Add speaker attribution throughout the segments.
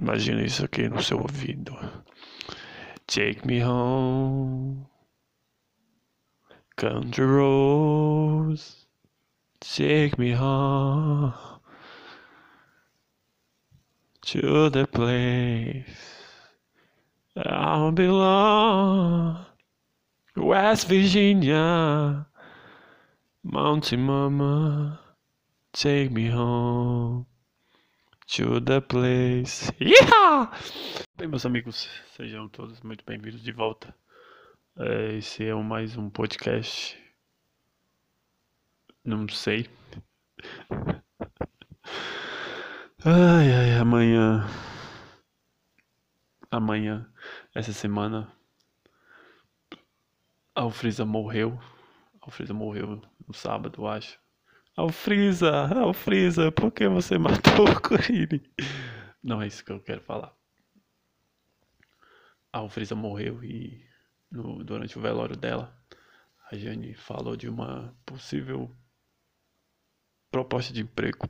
Speaker 1: Imagina isso aqui no seu ouvido. Take me home. Country roads. Take me home. To the place I belong. West Virginia. Mountain Mama. Take me home to the place. Yeah! Bem, meus amigos, sejam todos muito bem-vindos de volta. É, esse é mais um podcast. Não sei. Ai, ai, amanhã. Amanhã, essa semana, a Alfrisa morreu. A Alfrisa morreu no sábado, eu acho. Alfrisa, Alfrisa, por que você matou o Corine? Não é isso que eu quero falar. A Alfrisa morreu e no, durante o velório dela, a Jane falou de uma possível proposta de emprego.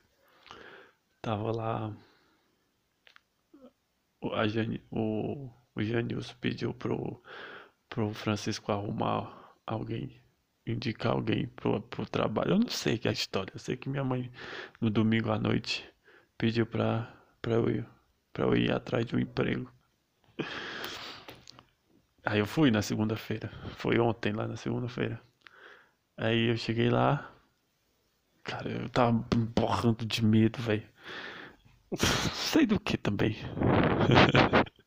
Speaker 1: Tava lá a Jane, o, o pediu pro, pro Francisco arrumar alguém indicar alguém pro, pro trabalho. Eu não sei que é a história. Eu sei que minha mãe, no domingo à noite, pediu pra, pra, eu, ir, pra eu ir atrás de um emprego. Aí eu fui na segunda-feira. Foi ontem lá na segunda-feira. Aí eu cheguei lá. Cara, eu tava borrando de medo, velho. Sei do que também.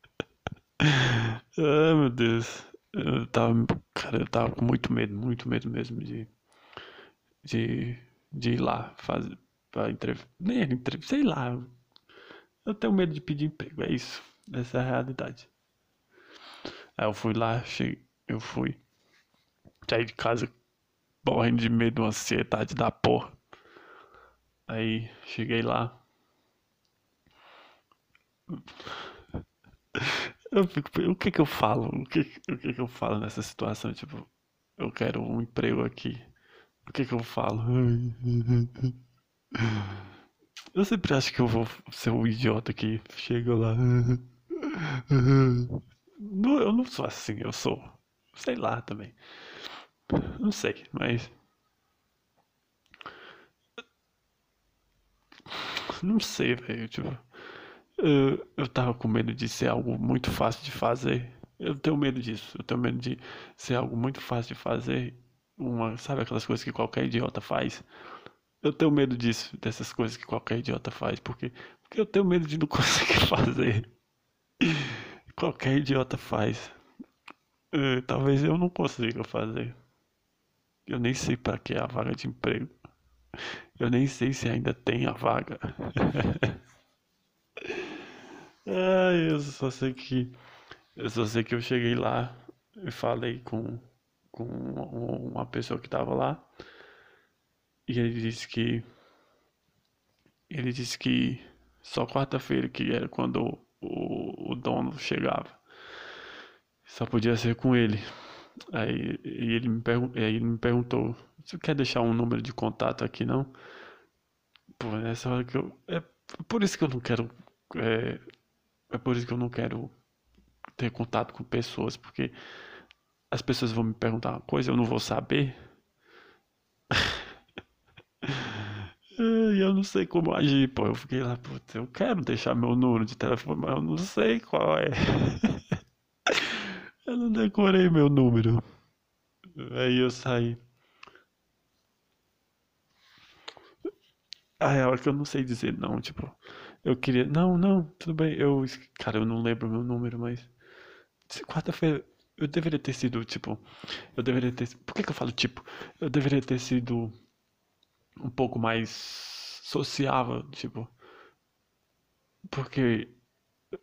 Speaker 1: Ai meu Deus. Eu tava, cara, tava com muito medo, muito medo mesmo de, de, de ir lá fazer, pra entrevista, nem entrevista, sei lá. Eu tenho medo de pedir emprego, é isso. Essa é a realidade. Aí eu fui lá, cheguei, eu fui, saí de casa morrendo de medo, ansiedade da porra. Aí cheguei lá. Eu fico, o que que eu falo? O que, o que que eu falo nessa situação? Tipo, eu quero um emprego aqui. O que que eu falo? Eu sempre acho que eu vou ser um idiota que chega lá. Não, eu não sou assim, eu sou. Sei lá também. Não sei, mas. Não sei, velho. Tipo. Eu, eu tava com medo de ser algo muito fácil de fazer. Eu tenho medo disso. Eu tenho medo de ser algo muito fácil de fazer. Uma, sabe aquelas coisas que qualquer idiota faz? Eu tenho medo disso, dessas coisas que qualquer idiota faz, porque, porque eu tenho medo de não conseguir fazer. qualquer idiota faz. Uh, talvez eu não consiga fazer. Eu nem sei para que é a vaga de emprego. Eu nem sei se ainda tem a vaga. Ai, eu só sei que. Eu só sei que eu cheguei lá e falei com, com uma pessoa que tava lá. E ele disse que. Ele disse que só quarta-feira que era quando o, o dono chegava. Só podia ser com ele. Aí ele me, aí ele me perguntou: Você quer deixar um número de contato aqui não? Pô, nessa hora que eu. É por isso que eu não quero. É, é por isso que eu não quero ter contato com pessoas, porque as pessoas vão me perguntar uma coisa, eu não vou saber. E eu não sei como agir, pô. Eu fiquei lá, putz, eu quero deixar meu número de telefone, mas eu não sei qual é. eu não decorei meu número. Aí eu saí. Ah, é hora que eu não sei dizer não, tipo. Eu queria. Não, não, tudo bem. Eu. Cara, eu não lembro meu número, mas. Quarta-feira. Eu deveria ter sido, tipo. Eu deveria ter. Por que, que eu falo tipo? Eu deveria ter sido. Um pouco mais. Sociável, tipo. Porque.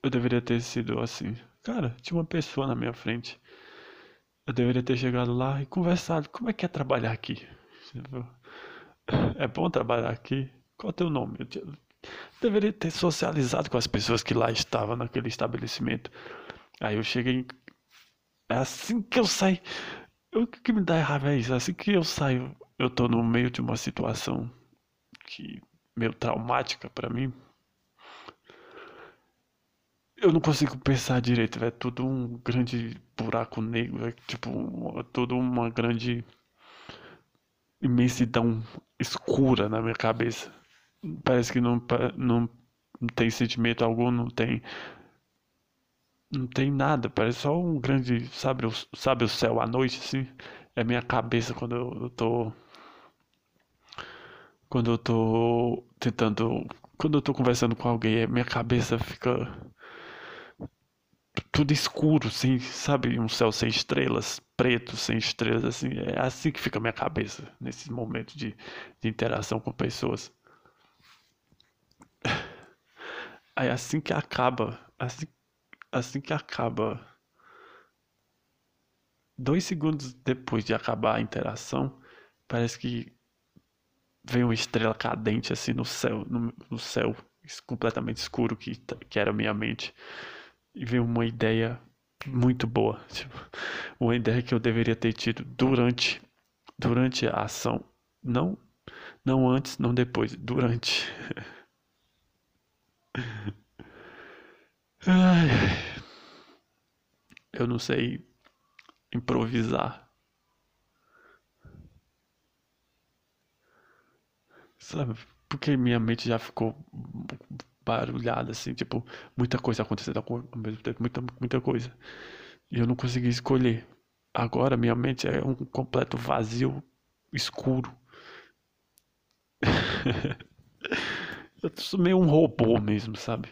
Speaker 1: Eu deveria ter sido assim. Cara, tinha uma pessoa na minha frente. Eu deveria ter chegado lá e conversado. Como é que é trabalhar aqui? Tipo, é bom trabalhar aqui? Qual é o teu nome? Deveria ter socializado com as pessoas que lá estavam naquele estabelecimento. Aí eu cheguei. É assim que eu saio. O que me dá raiva é isso. Assim que eu saio, eu tô no meio de uma situação que meio traumática para mim. eu não consigo pensar direito, é tudo um grande buraco negro, é tipo, tudo uma grande imensidão escura na minha cabeça. Parece que não, não, tem sentimento algum, não tem não tem nada, parece só um grande, sabe, sabe o céu à noite assim? É minha cabeça quando eu, tô quando eu tô tentando, quando eu tô conversando com alguém, minha cabeça fica tudo escuro, sem, sabe, um céu sem estrelas, preto, sem estrelas, assim, é assim que fica a minha cabeça nesse momento de, de interação com pessoas. Aí assim que acaba, assim, assim que acaba, dois segundos depois de acabar a interação, parece que vem uma estrela cadente assim no céu, no, no céu completamente escuro que, que era minha mente e veio uma ideia muito boa, tipo, uma ideia que eu deveria ter tido durante durante a ação, não não antes, não depois, durante. Eu não sei improvisar. Sabe? Porque minha mente já ficou barulhada, assim, tipo, muita coisa acontecendo ao mesmo tempo, muita, muita coisa. E eu não consegui escolher. Agora minha mente é um completo vazio escuro. eu sou meio um robô mesmo, sabe?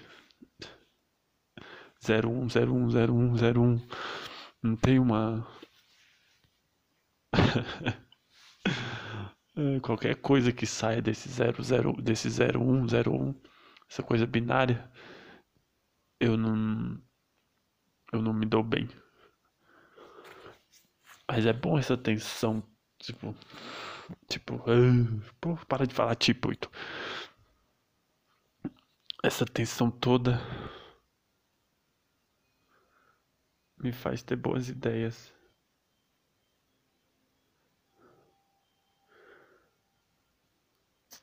Speaker 1: 01, 01, 01, 01. Não tem uma. É, qualquer coisa que saia desse 00, desse 01, 01, essa coisa binária, eu não. Eu não me dou bem. Mas é bom essa tensão, tipo. Tipo. Uh, para de falar tipo, Ito. Essa tensão toda me faz ter boas ideias.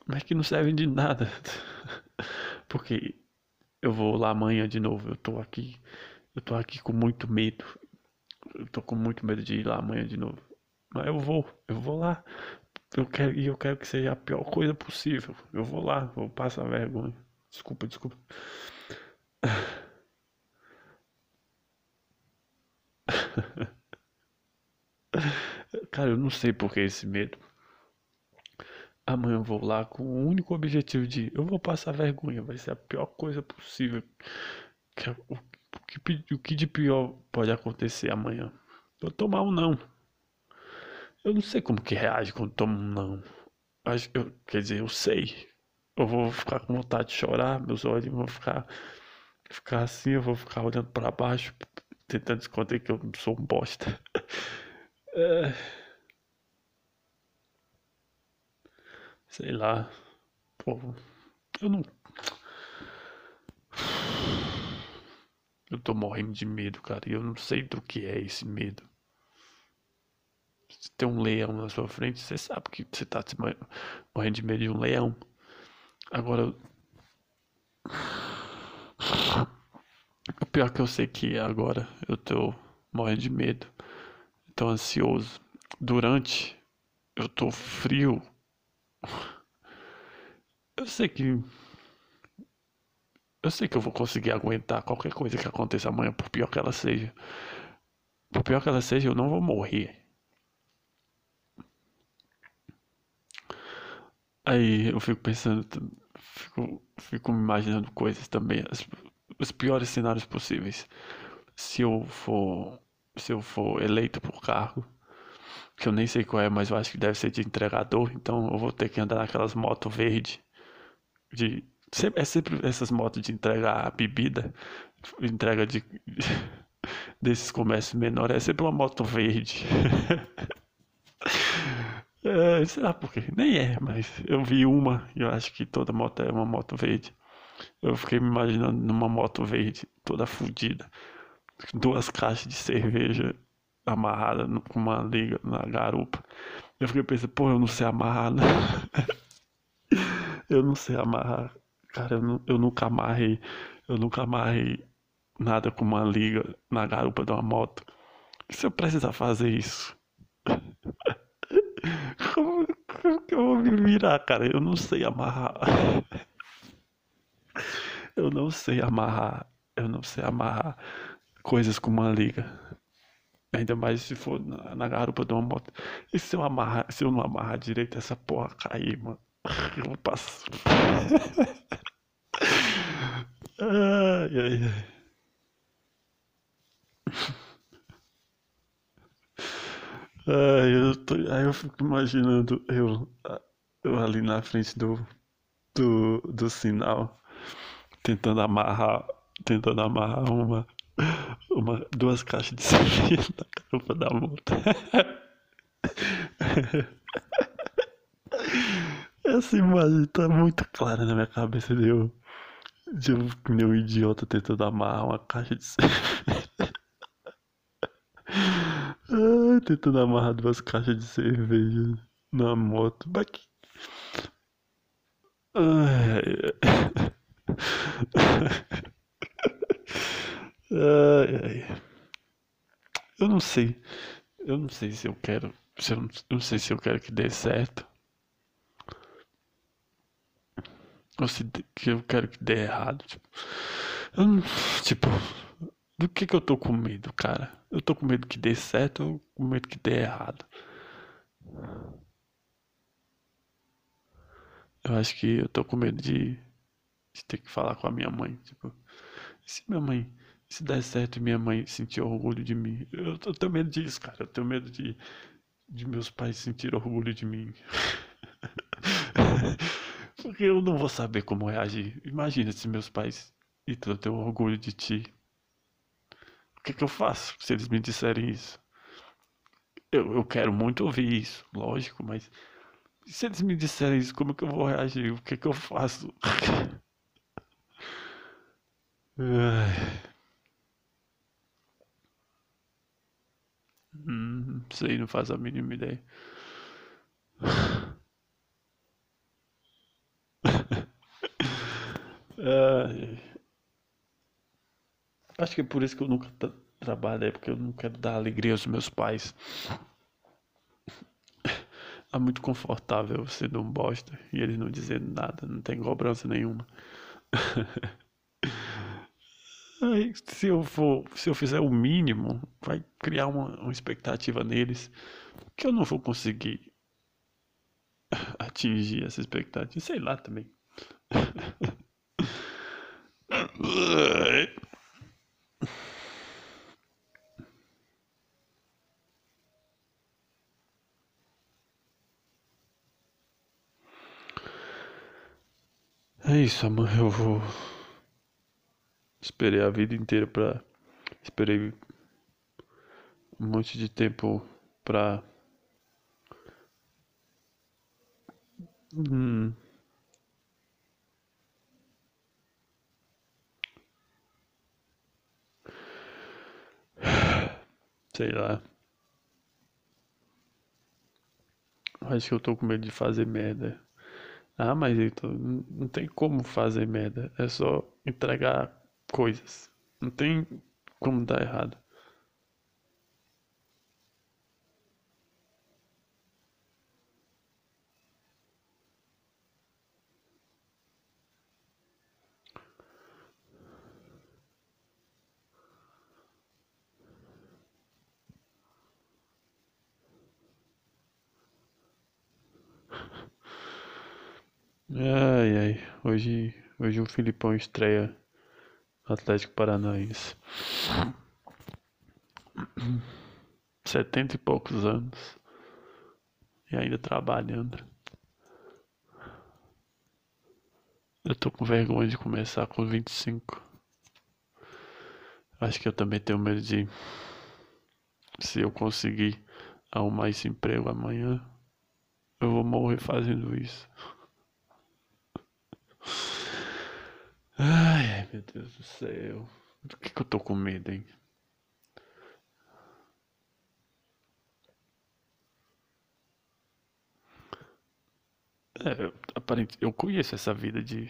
Speaker 1: Mas que não servem de nada. Porque eu vou lá amanhã de novo. Eu tô aqui. Eu tô aqui com muito medo. Eu tô com muito medo de ir lá amanhã de novo. Mas eu vou, eu vou lá. Eu quero, e eu quero que seja a pior coisa possível. Eu vou lá, vou passar vergonha. Desculpa, desculpa. Cara, eu não sei por que esse medo. Amanhã eu vou lá com o único objetivo de eu vou passar vergonha, vai ser a pior coisa possível. É o, que, o que de pior pode acontecer amanhã? Eu tomar um não. Eu não sei como que reage quando tomo um não. Eu, quer dizer, eu sei. Eu vou ficar com vontade de chorar, meus olhos vão ficar, ficar assim, eu vou ficar olhando para baixo, tentando esconder que eu sou um bosta. É... Sei lá. Pô, eu não. Eu tô morrendo de medo, cara. E eu não sei do que é esse medo. Se tem um leão na sua frente, você sabe que você tá morrendo de medo de um leão. Agora. O pior que eu sei que agora eu tô morrendo de medo. Tô ansioso. Durante, eu tô frio eu sei que. Eu sei que eu vou conseguir aguentar qualquer coisa que aconteça amanhã, por pior que ela seja. Por pior que ela seja, eu não vou morrer. Aí eu fico pensando, fico, fico me imaginando coisas também, as, os piores cenários possíveis. Se eu for, se eu for eleito por cargo, que eu nem sei qual é, mas eu acho que deve ser de entregador, então eu vou ter que andar naquelas motos verde de é sempre essas motos de entregar bebida, entrega de desses comércios menores, é sempre uma moto verde. é, sei lá por quê, nem é, mas eu vi uma e eu acho que toda moto é uma moto verde. Eu fiquei me imaginando numa moto verde, toda fodida, duas caixas de cerveja amarrada com uma liga na garupa. Eu fiquei pensando, pô, eu não sei amarrar, né? eu não sei amarrar. Cara, eu, não, eu nunca amarrei. Eu nunca amarrei nada com uma liga na garupa de uma moto. Se eu precisar fazer isso, como, como que eu vou me virar, cara? Eu não sei amarrar. Eu não sei amarrar. Eu não sei amarrar coisas com uma liga. Ainda mais se for na, na garupa de uma moto. E se eu amarrar, se eu não amarrar direito essa porra cair, mano? Eu passar. ai, ai, ai. Eu tô, aí eu fico imaginando eu, eu ali na frente do, do, do sinal, tentando amarrar, tentando amarrar uma, uma, duas caixas de cerveja na garupa da moto. Essa imagem tá muito clara na minha cabeça de eu, de eu, meu idiota tentando amarrar uma caixa de cerveja. Tentando amarrar duas caixas de cerveja na moto. Ai, ai, ai. Eu não sei. Eu não sei se eu quero. Se eu, eu não sei se eu quero que dê certo. Ou se que eu quero que dê errado. Tipo, eu não, tipo do que que eu tô com medo, cara? Eu tô com medo que dê certo ou com medo que dê errado? Eu acho que eu tô com medo de, de ter que falar com a minha mãe. Tipo, se minha mãe, se der certo e minha mãe sentir orgulho de mim, eu, eu tenho medo disso, cara. Eu tenho medo de, de meus pais sentir orgulho de mim. Porque eu não vou saber como reagir. Imagina se meus pais, Ítalo, eu tenho orgulho de ti que, que eu faço se eles me disserem isso? Eu, eu quero muito ouvir isso, lógico, mas se eles me disserem isso, como que eu vou reagir? O que que eu faço? hum, sei, não faz a mínima ideia. Acho que é por isso que eu nunca tra trabalho, é porque eu não quero dar alegria aos meus pais. É muito confortável sendo um bosta e eles não dizendo nada, não tem cobrança nenhuma. Aí, se eu for, se eu fizer o mínimo, vai criar uma, uma expectativa neles que eu não vou conseguir atingir essa expectativa. Sei lá também. É isso, amor. Eu vou. Esperei a vida inteira pra. Esperei um monte de tempo pra. Hum. Sei lá. Acho que eu tô com medo de fazer merda. Ah, mas então não tem como fazer merda. É só entregar coisas. Não tem como dar errado. Ai, ai. Hoje, hoje o Filipão estreia Atlético Paranaense. Setenta e poucos anos. E ainda trabalhando. Eu tô com vergonha de começar com 25. Acho que eu também tenho medo de. Se eu conseguir arrumar esse emprego amanhã, eu vou morrer fazendo isso. Ai, meu Deus do céu. Do que, que eu tô com medo, hein? É, aparente, eu conheço essa vida de.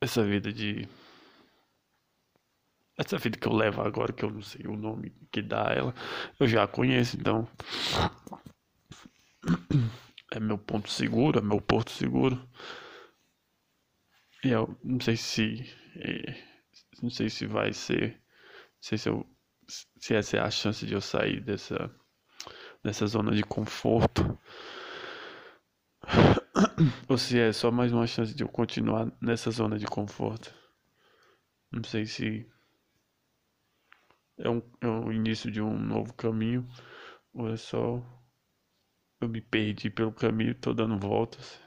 Speaker 1: Essa vida de. essa vida que eu levo agora, que eu não sei o nome que dá ela, eu já conheço, então é meu ponto seguro, é meu porto seguro. E eu não sei se é, não sei se vai ser, não sei se eu se essa é a chance de eu sair dessa dessa zona de conforto ou se é só mais uma chance de eu continuar nessa zona de conforto. Não sei se é, um, é o início de um novo caminho ou é só eu me perdi pelo caminho, tô dando voltas.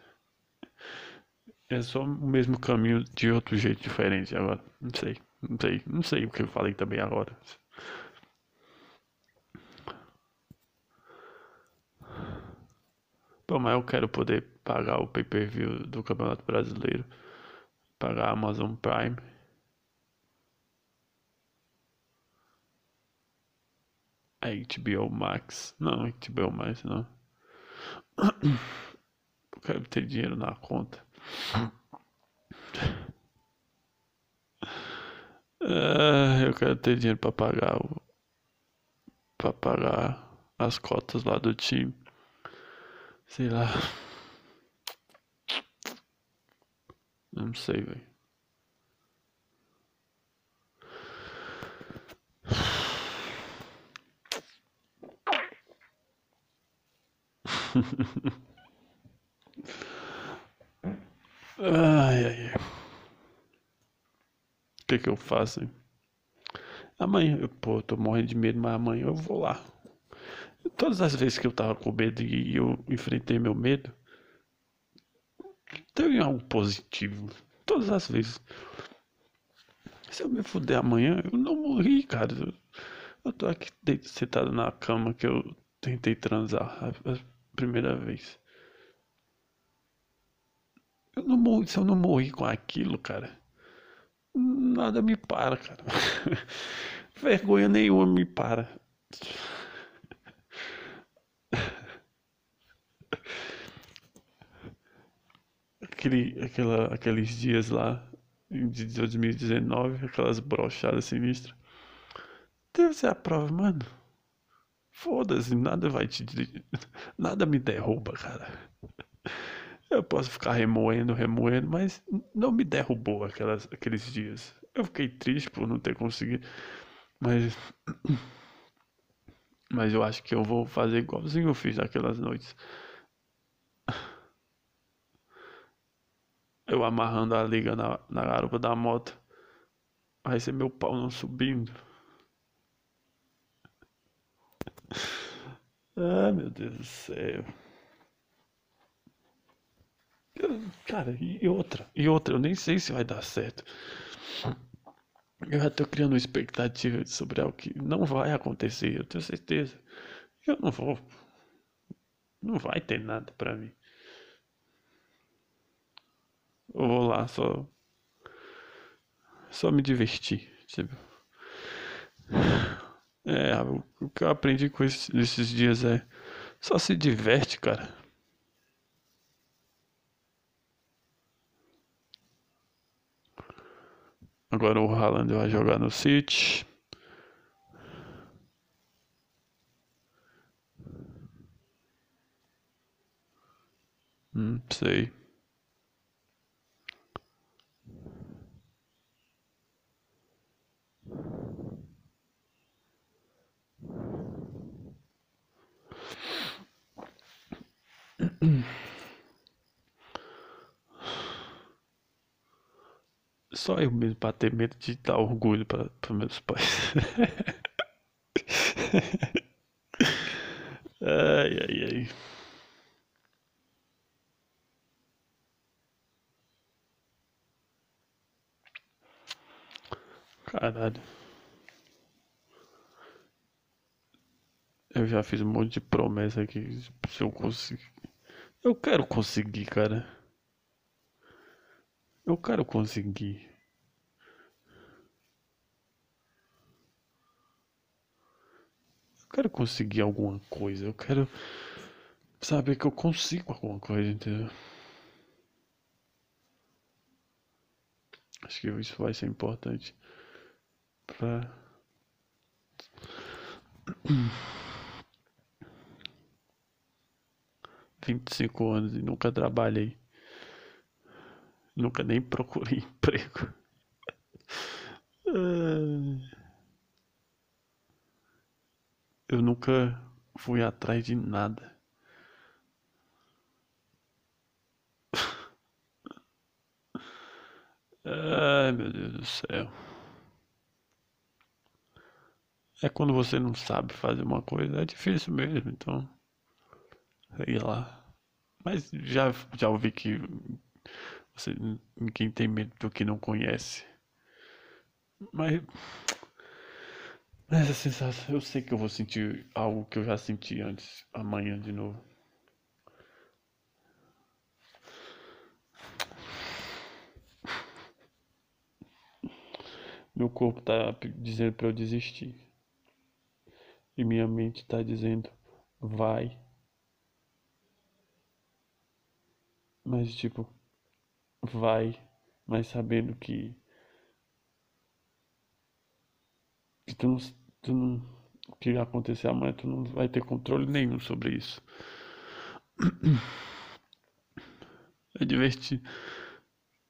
Speaker 1: É só o mesmo caminho de outro jeito diferente agora. Não sei, não sei, não sei o que eu falei também agora. Bom, mas eu quero poder pagar o pay-per-view do Campeonato Brasileiro, pagar a Amazon Prime. A HBO Max. Não, HBO Max não. Eu quero ter dinheiro na conta. Eu quero ter dinheiro para pagar o para pagar as cotas lá do time. Sei lá. Não sei, velho. Ai, ai, ai. O que que eu faço, hein? Amanhã, eu, pô, tô morrendo de medo, mas amanhã eu vou lá. Todas as vezes que eu tava com medo e eu enfrentei meu medo, teve algo positivo. Todas as vezes. Se eu me fuder amanhã, eu não morri, cara. Eu tô aqui sentado na cama que eu tentei transar primeira vez. Eu não morri, se eu não morri com aquilo, cara, nada me para, cara. Vergonha nenhuma me para. Aquele, aquela, aqueles dias lá de 2019, aquelas brochadas sinistras. Deve ser a prova, mano. Foda-se, nada vai te. Nada me derruba, cara. Eu posso ficar remoendo, remoendo, mas não me derrubou aquelas, aqueles dias. Eu fiquei triste por não ter conseguido. Mas. Mas eu acho que eu vou fazer igualzinho eu fiz naquelas noites. Eu amarrando a liga na, na garupa da moto. Vai ser meu pau não subindo. Ah, meu Deus do céu. Cara, e outra, e outra, eu nem sei se vai dar certo. Eu já tô criando expectativa sobre algo que não vai acontecer, eu tenho certeza. Eu não vou. Não vai ter nada pra mim. Eu vou lá só. Só me divertir. Tipo. É, o que eu aprendi com esses, esses dias é. Só se diverte, cara. Agora o Haaland vai jogar no City. Hum, sei. Só eu mesmo para ter medo de dar orgulho para meus pais. ai, ai, ai. Caralho. Eu já fiz um monte de promessa aqui. Se eu conseguir. Eu quero conseguir, cara. Eu quero conseguir. Eu quero conseguir alguma coisa. Eu quero saber que eu consigo alguma coisa, entendeu? Acho que isso vai ser importante. pra... Vinte e cinco anos e nunca trabalhei. Nunca nem procurei emprego. Eu nunca fui atrás de nada. Ai, meu Deus do céu. É quando você não sabe fazer uma coisa, é difícil mesmo, então. Sei lá. Mas já, já ouvi que você, ninguém tem medo do que não conhece. Mas. Essa sensação, eu sei que eu vou sentir algo que eu já senti antes, amanhã de novo. Meu corpo tá dizendo para eu desistir. E minha mente tá dizendo, vai. Mas tipo, vai, mas sabendo que que tu não, tu não o que acontecer amanhã tu não vai ter controle nenhum sobre isso. É divertido.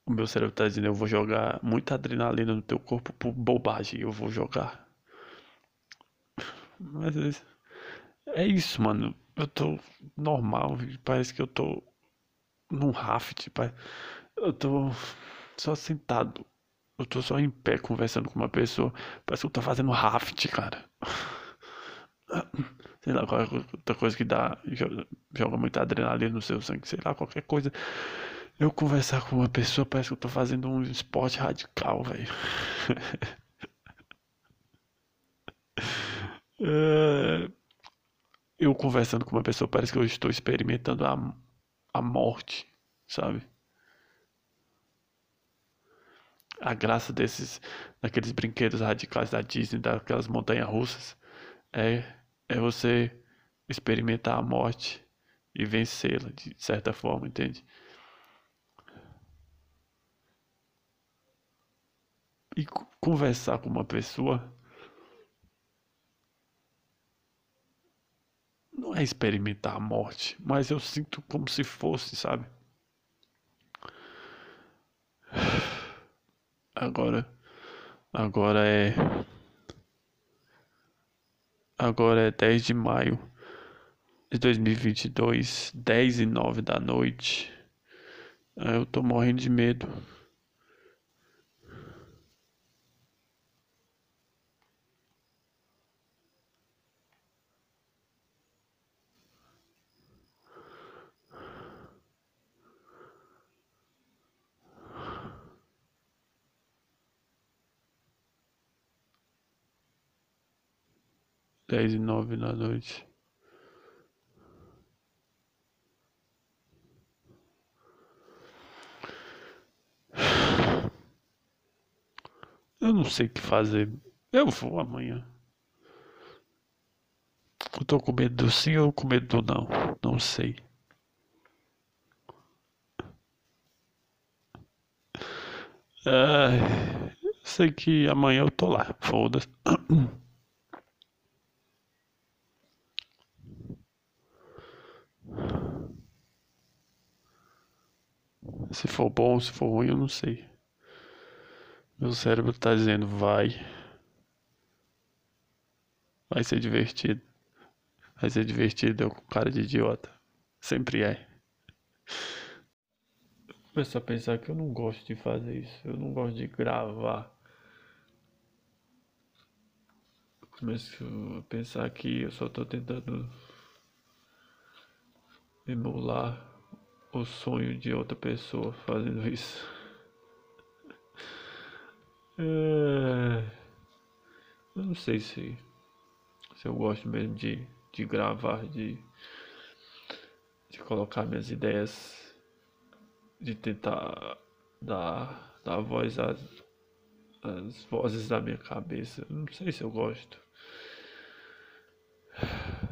Speaker 1: O meu cérebro tá dizendo, eu vou jogar muita adrenalina no teu corpo por bobagem, eu vou jogar. Mas é isso, mano. Eu tô normal, parece que eu tô num raft, eu tô só sentado. Eu tô só em pé conversando com uma pessoa. Parece que eu tô fazendo raft, cara. Sei lá, qualquer outra coisa que dá. Joga, joga muita adrenalina no seu sangue, sei lá, qualquer coisa. Eu conversar com uma pessoa parece que eu tô fazendo um esporte radical, velho. É, eu conversando com uma pessoa parece que eu estou experimentando a, a morte, sabe? A graça desses, daqueles brinquedos radicais da Disney, daquelas montanhas russas, é, é você experimentar a morte e vencê-la de certa forma, entende? e conversar com uma pessoa não é experimentar a morte, mas eu sinto como se fosse, sabe? Agora, agora é agora é 10 de maio de 2022, 10 e 9 da noite. Eu tô morrendo de medo. Dez e nove da noite. Eu não sei o que fazer. Eu vou amanhã. Eu tô com medo do sim ou com medo do não. Não sei. É, sei que amanhã eu tô lá. Foda-se. Se for bom, se for ruim, eu não sei. Meu cérebro tá dizendo vai. Vai ser divertido. Vai ser divertido eu com cara de idiota. Sempre é. Começar a pensar que eu não gosto de fazer isso. Eu não gosto de gravar. Começo a pensar que eu só tô tentando emular o sonho de outra pessoa fazendo isso. É... Eu não sei se, se eu gosto mesmo de, de gravar, de, de colocar minhas ideias, de tentar dar, dar voz às, às vozes da minha cabeça. Eu não sei se eu gosto.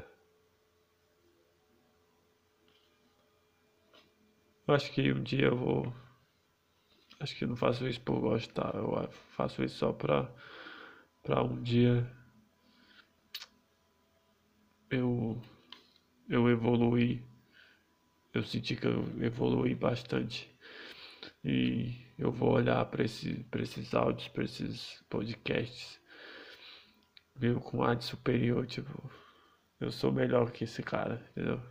Speaker 1: Eu acho que um dia eu vou. Acho que não faço isso por gostar, eu faço isso só pra para um dia eu eu evoluí, eu senti que eu evolui bastante e eu vou olhar para esse, esses áudios, para esses podcasts, meio com ar de superior, tipo, eu sou melhor que esse cara, entendeu?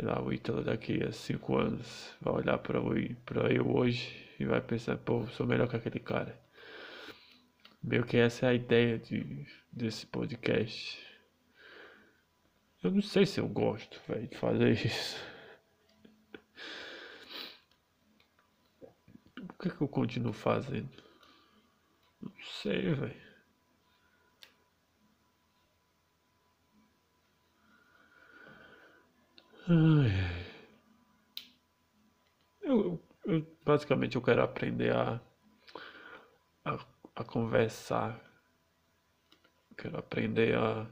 Speaker 1: Sei lá, o Ítalo daqui a cinco anos vai olhar para eu hoje e vai pensar, pô, sou melhor que aquele cara. Meio que essa é a ideia de, desse podcast. Eu não sei se eu gosto, de fazer isso. Por que, que eu continuo fazendo? Não sei, velho. Eu, eu, basicamente eu quero aprender a, a, a conversar. quero aprender a,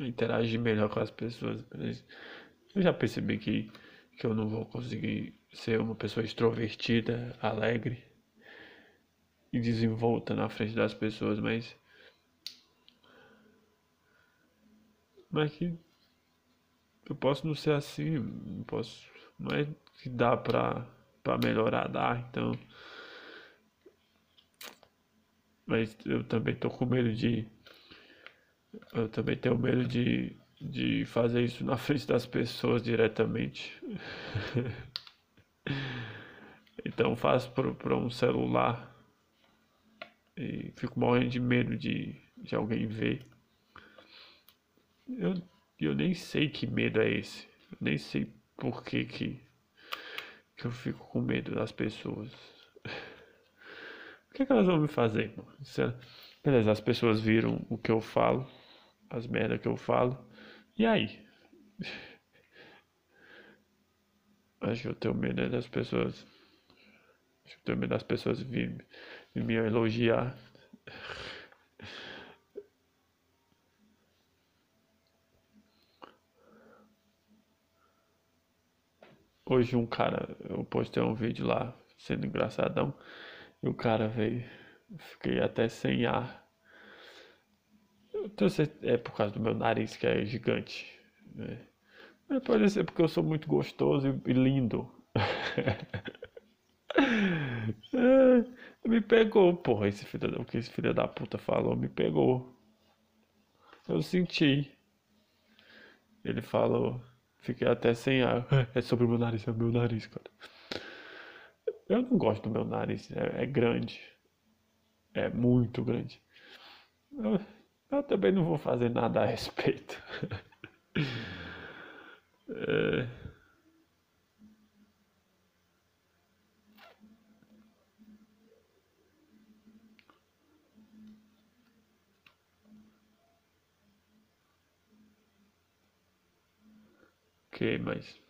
Speaker 1: a interagir melhor com as pessoas. Eu já percebi que, que eu não vou conseguir ser uma pessoa extrovertida, alegre e desenvolta na frente das pessoas, mas mas que eu posso não ser assim, não posso, não é que dá pra, pra melhorar, dá, então. Mas eu também tô com medo de. Eu também tenho medo de, de fazer isso na frente das pessoas diretamente. então faço para um celular e fico morrendo de medo de, de alguém ver. Eu e eu nem sei que medo é esse. Eu nem sei por que, que, que eu fico com medo das pessoas. o que, é que elas vão me fazer, mano? É, beleza, as pessoas viram o que eu falo, as merdas que eu falo. E aí? Acho que eu tenho medo das pessoas. Acho que eu tenho medo das pessoas virem me elogiar. Hoje um cara, eu postei um vídeo lá, sendo engraçadão, e o cara veio, fiquei até sem ar. Então, é por causa do meu nariz que é gigante. Né? Mas pode ser porque eu sou muito gostoso e, lindo. é, me pegou, porra, esse filho, o que esse filho da puta falou me pegou. Eu senti. Ele falou. Fiquei até sem ar. É sobre o meu nariz, é o meu nariz, cara. Eu não gosto do meu nariz, é, é grande. É muito grande. Eu, eu, também não vou fazer nada a respeito. é... Ok, mas.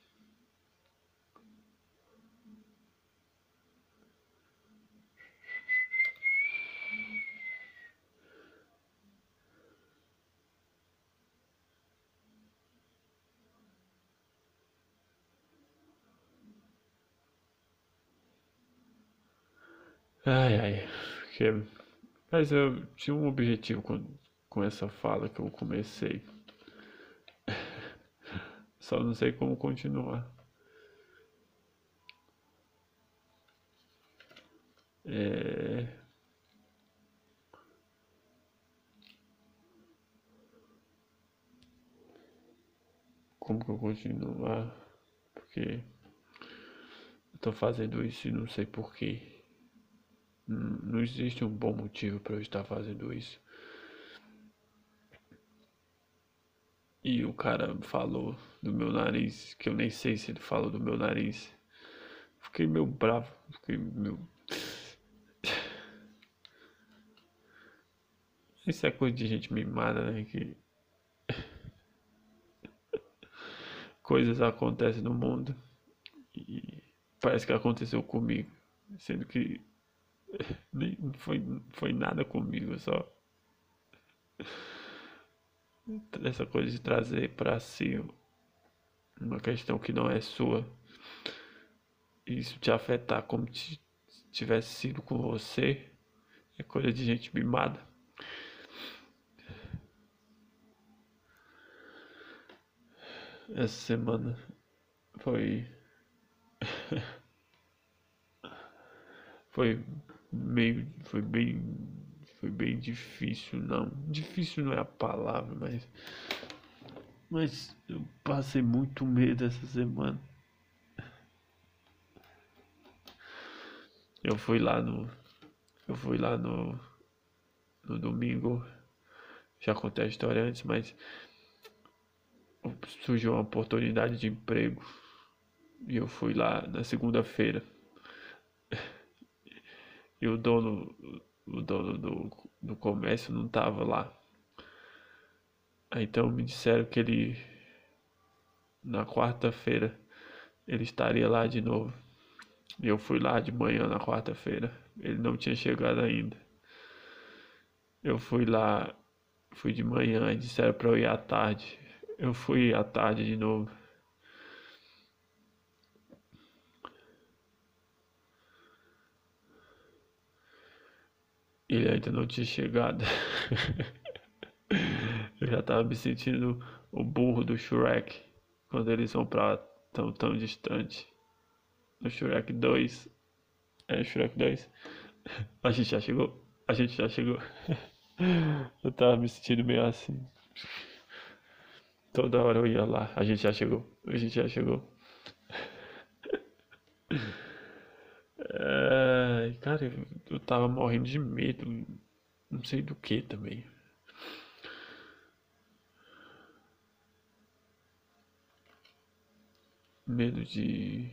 Speaker 1: Ai, ai. Que... Mas eu tinha um objetivo com, com essa fala que eu comecei. Só não sei como continuar. É... Como que eu continuar? Porque eu tô fazendo isso e não sei porquê. Não existe um bom motivo para eu estar fazendo isso. E o cara falou do meu nariz, que eu nem sei se ele falou do meu nariz. Fiquei meio bravo, fiquei meio. Isso é coisa de gente mimada, né? Que. Coisas acontecem no mundo e parece que aconteceu comigo, sendo que nem foi, foi nada comigo, só essa coisa de trazer para si uma questão que não é sua, isso te afetar como se tivesse sido com você, É coisa de gente mimada. Essa semana foi. foi meio. Foi bem. Foi bem difícil, não. Difícil não é a palavra, mas. Mas eu passei muito medo essa semana. Eu fui lá no. Eu fui lá no. No domingo. Já contei a história antes, mas. Surgiu uma oportunidade de emprego. E eu fui lá na segunda-feira. E o dono. O dono do, do comércio não tava lá. Então me disseram que ele. Na quarta-feira. Ele estaria lá de novo. Eu fui lá de manhã na quarta-feira. Ele não tinha chegado ainda. Eu fui lá, fui de manhã e disseram para eu ir à tarde. Eu fui à tarde de novo. Ele ainda não tinha chegado. eu já tava me sentindo o burro do Shrek quando eles vão pra tão tão distante no Shrek 2. É, Shrek 2. A gente já chegou. A gente já chegou. Eu tava me sentindo meio assim. Toda hora eu ia lá. A gente já chegou. A gente já chegou. É, cara, eu tava morrendo de medo. Não sei do que também. Medo de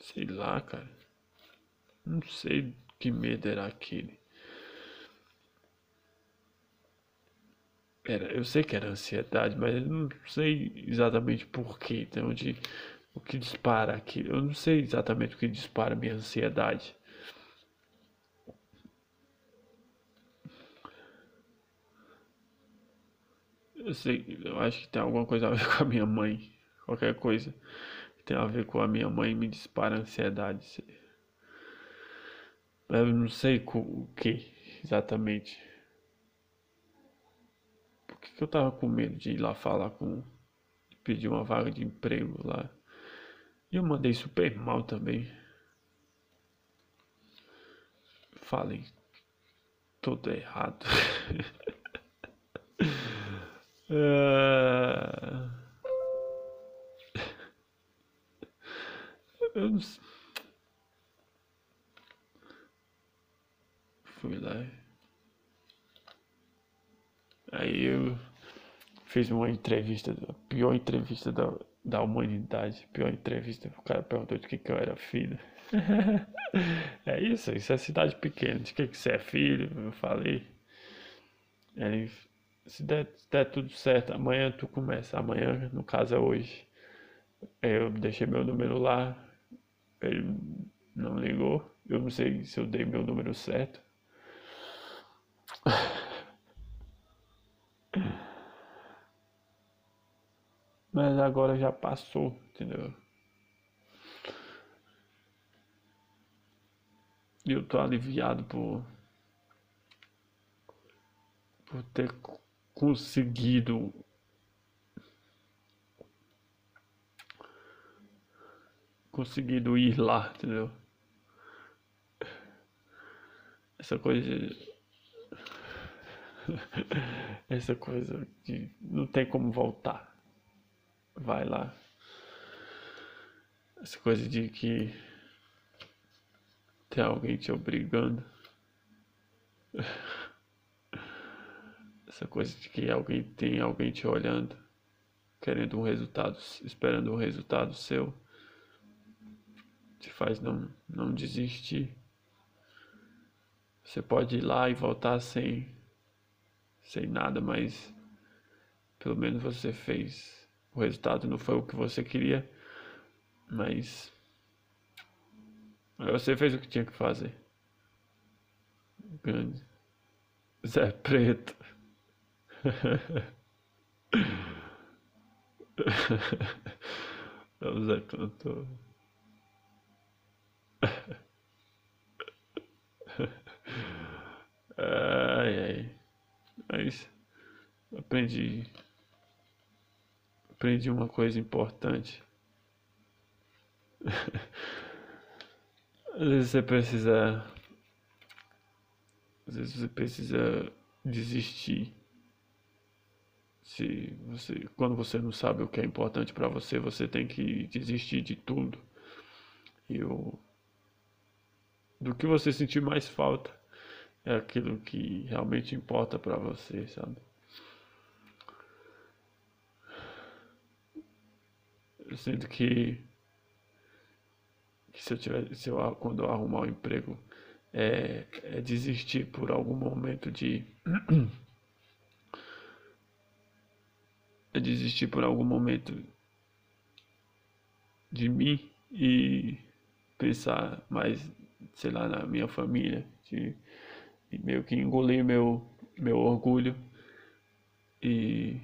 Speaker 1: Sei lá, cara. Não sei que medo era aquele. Era, eu sei que era ansiedade, mas eu não sei exatamente por quê. Então, de, o que dispara aqui. Eu não sei exatamente o que dispara minha ansiedade. Eu sei, eu acho que tem alguma coisa a ver com a minha mãe. Qualquer coisa tem a ver com a minha mãe me dispara ansiedade. Eu não sei o que exatamente. Por que, que eu tava com medo de ir lá falar com. pedir uma vaga de emprego lá? Eu mandei super mal também. Falei tudo errado. uh... Eu não sei. Fui lá. Aí eu fiz uma entrevista, a pior entrevista da, da humanidade, pior entrevista. O cara perguntou de que, que eu era filho. é isso, isso é cidade pequena. De que, que você é filho? Eu falei. Ele, se der, se der tudo certo, amanhã tu começa. Amanhã, no caso é hoje. Eu deixei meu número lá, ele não ligou. Eu não sei se eu dei meu número certo. Mas agora já passou, entendeu? E eu tô aliviado por por ter conseguido conseguido ir lá, entendeu? Essa coisa. Essa coisa de não tem como voltar. Vai lá. Essa coisa de que tem alguém te obrigando. Essa coisa de que alguém tem alguém te olhando, querendo um resultado, esperando um resultado seu te faz não, não desistir. Você pode ir lá e voltar sem, sem nada, mas pelo menos você fez o resultado não foi o que você queria, mas você fez o que tinha que fazer. Grande Zé Preto. É não, Zé Cantor. Ai, ai. É mas aprendi aprendi uma coisa importante. Às vezes você precisa às vezes você precisa desistir. Se você, quando você não sabe o que é importante para você, você tem que desistir de tudo. E o do que você sentir mais falta é aquilo que realmente importa para você, sabe? Eu sinto que, que se eu tiver, se eu, quando eu arrumar um emprego, é, é desistir por algum momento de é desistir por algum momento de mim e pensar mais, sei lá, na minha família, de, de meio que engolir meu, meu orgulho e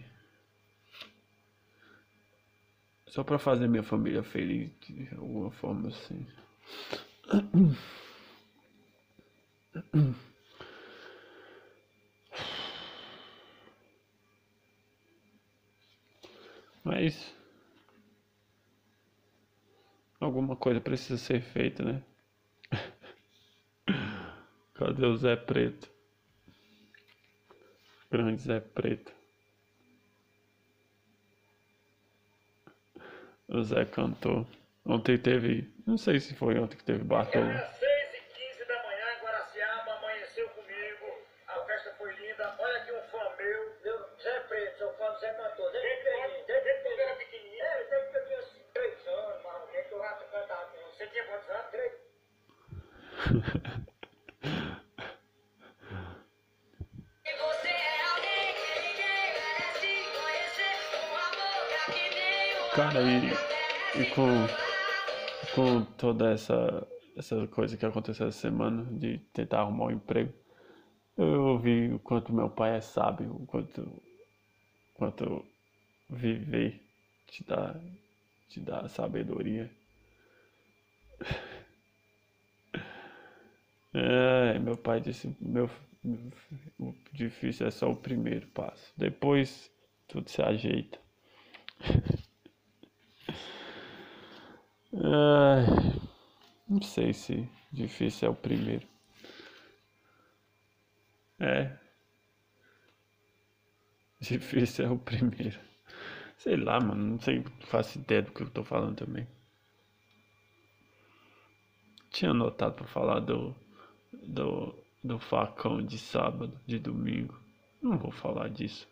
Speaker 1: só para fazer minha família feliz de alguma forma assim. Mas alguma coisa precisa ser feita, né? Cadê o Zé Preto? Grande Zé Preto. O Zé cantou. Ontem teve. Não sei se foi ontem que teve Bartolo. Essa, essa coisa que aconteceu essa semana de tentar arrumar um emprego, eu ouvi o quanto meu pai é sábio, o quanto, quanto viver te dá, te dá sabedoria. É, meu pai disse, meu, o difícil é só o primeiro passo. Depois tudo se ajeita. não sei se difícil é o primeiro. É. Difícil é o primeiro. Sei lá, mano. Não sei, faço ideia do que eu tô falando também. Tinha anotado pra falar do do, do facão de sábado, de domingo. Não vou falar disso.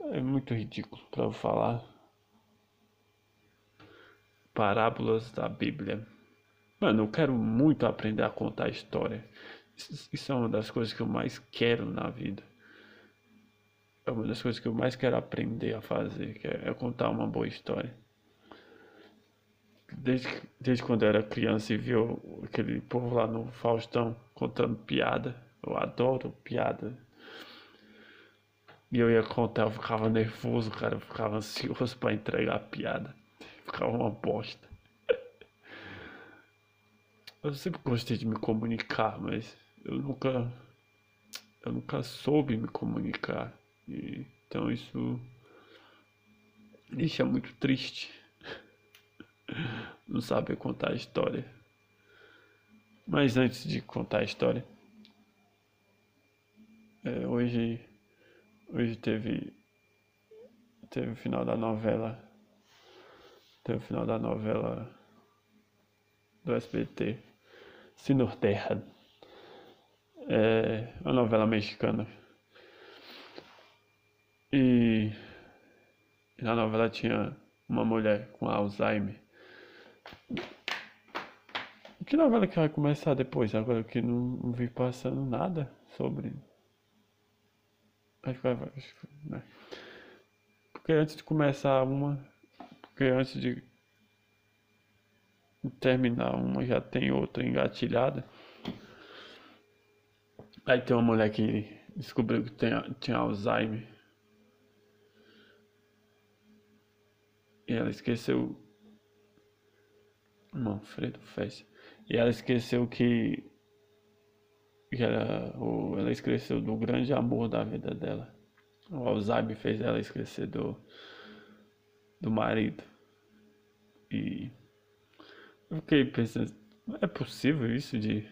Speaker 1: É muito ridículo para eu falar. Parábolas da Bíblia. Mano, eu quero muito aprender a contar história. Isso é uma das coisas que eu mais quero na vida. É uma das coisas que eu mais quero aprender a fazer, que é, é contar uma boa história desde, desde quando eu era criança e viu aquele povo lá no Faustão contando piada. Eu adoro piada. E eu ia contar, eu ficava nervoso, cara, eu ficava ansioso para entregar a piada. Ficava uma bosta. Eu sempre gostei de me comunicar, mas eu nunca eu nunca soube me comunicar. E, então isso deixa muito triste não sabe contar a história. Mas antes de contar a história, é, hoje, hoje teve, teve o final da novela, teve o final da novela do SBT, Sinor Terra, é uma novela mexicana. E, na novela tinha uma mulher com Alzheimer. Que novela que vai começar depois? Agora que não, não vi passando nada sobre. Acho que vai. Né? Porque antes de começar uma. Porque antes de terminar uma já tem outra engatilhada. Aí tem uma mulher que descobriu que tem, tinha Alzheimer. E ela esqueceu Manfredo Fest. E ela esqueceu que, que era, o, ela esqueceu do grande amor da vida dela. o Alzheimer fez ela esquecer do, do marido. E fiquei pensando, é possível isso de,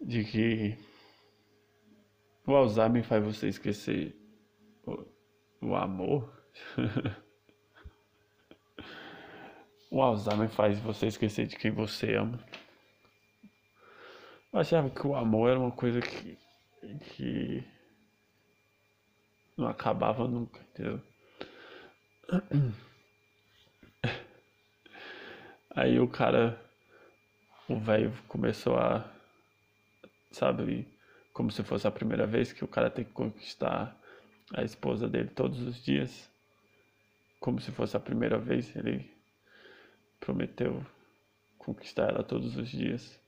Speaker 1: de que o Alzheimer faz você esquecer o, o amor? o Alzheimer faz você esquecer de quem você ama. Eu achava que o amor era uma coisa que, que não acabava nunca, entendeu? Aí o cara, o velho começou a, sabe, como se fosse a primeira vez que o cara tem que conquistar a esposa dele todos os dias. Como se fosse a primeira vez, ele prometeu conquistar ela todos os dias.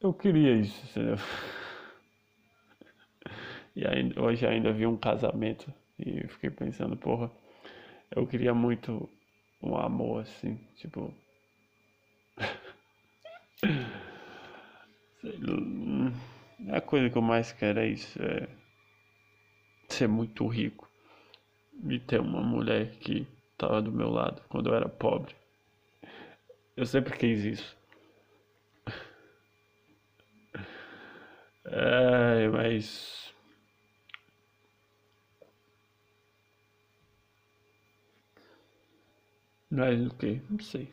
Speaker 1: Eu queria isso, entendeu? E aí, hoje ainda vi um casamento e fiquei pensando, porra, eu queria muito um amor assim, tipo. A coisa que eu mais quero é isso, é ser muito rico e ter uma mulher que estava do meu lado quando eu era pobre. Eu sempre quis isso. É, mas Mas o que? Não sei.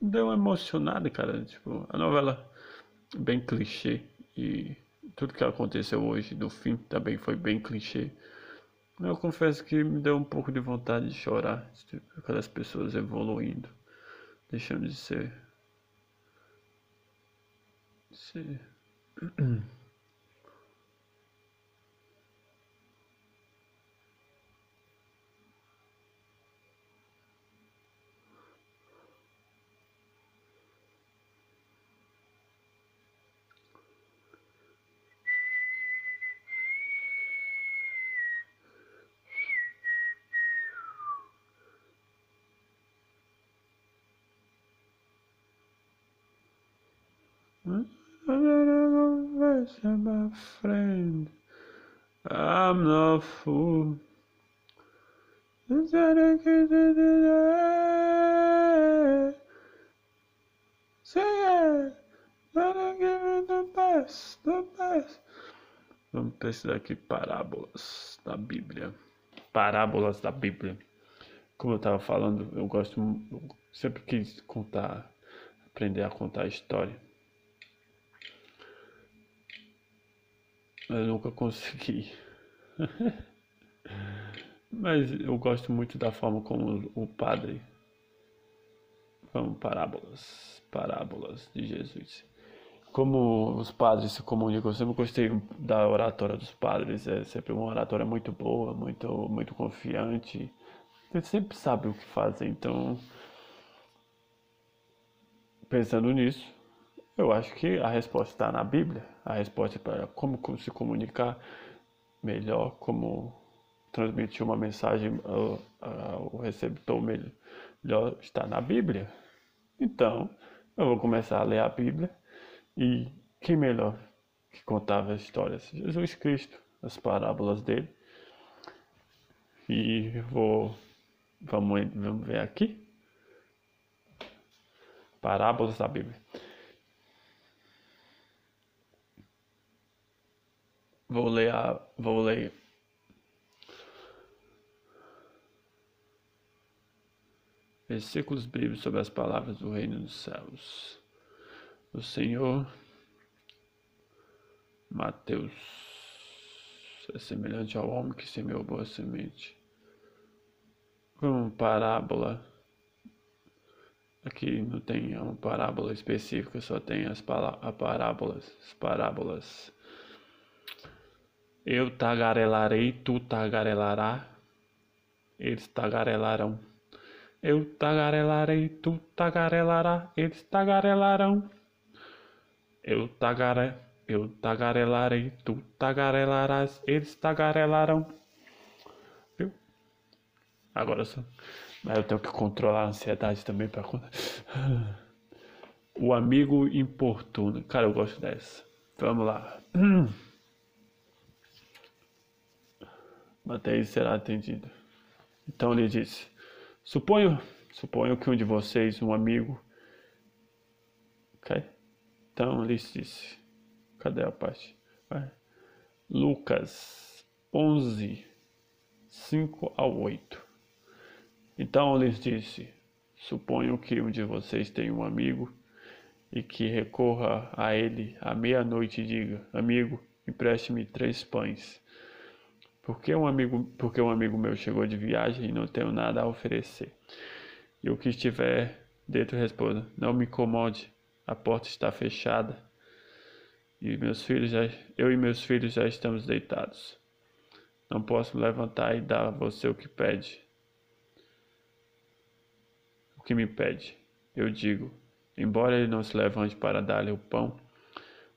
Speaker 1: Deu uma emocionada, cara. Tipo, a novela bem clichê. E tudo que aconteceu hoje no fim também foi bem clichê. Eu confesso que me deu um pouco de vontade de chorar. Tipo, aquelas pessoas evoluindo. Deixando de ser. De ser. friend. I'm not fool. Say it. Give the best, the best. Vamos pesquisar aqui parábolas da Bíblia. Parábolas da Bíblia. Como eu estava falando, eu gosto, eu sempre quis contar, aprender a contar história. Eu nunca consegui. Mas eu gosto muito da forma como o padre. Vamos, parábolas. Parábolas de Jesus. Como os padres se comunicam, eu sempre gostei da oratória dos padres. É sempre uma oratória muito boa, muito, muito confiante. Eles sempre sabem o que fazer, então. Pensando nisso, eu acho que a resposta está na Bíblia. A resposta para como se comunicar melhor, como transmitir uma mensagem ao, ao receptor melhor, está na Bíblia. Então, eu vou começar a ler a Bíblia e quem melhor que contava as histórias? Jesus Cristo, as parábolas dele. E vou vamos, vamos ver aqui. Parábolas da Bíblia. Vou ler a. Vou ler. Versículos bíblicos sobre as palavras do reino dos céus. O Senhor, Mateus, é semelhante ao homem que semeou boa semente. Uma parábola. Aqui não tem uma parábola específica, só tem as parábolas, as parábolas eu tagarelarei, tu tagarelará, eles tagarelarão. Eu tagarelarei, tu tagarelará, eles tagarelarão. Eu tagare, eu tagarelarei, tu tagarelarás, eles tagarelarão. Viu? Agora só. Mas eu tenho que controlar a ansiedade também para O amigo importuno. Cara, eu gosto dessa. Vamos lá. Até será atendido. Então ele disse: Suponho, suponho que um de vocês, um amigo. Ok? Então ele disse: Cadê a parte? Vai. Lucas 11, 5 ao 8. Então lhes disse: Suponho que um de vocês tem um amigo e que recorra a ele à meia-noite e diga: Amigo, empreste-me três pães. Porque um amigo, porque um amigo meu chegou de viagem e não tenho nada a oferecer. E o que estiver dentro responda: Não me incomode, a porta está fechada. E meus filhos já, eu e meus filhos já estamos deitados. Não posso me levantar e dar a você o que pede. O que me pede? Eu digo: Embora ele não se levante para dar-lhe o pão,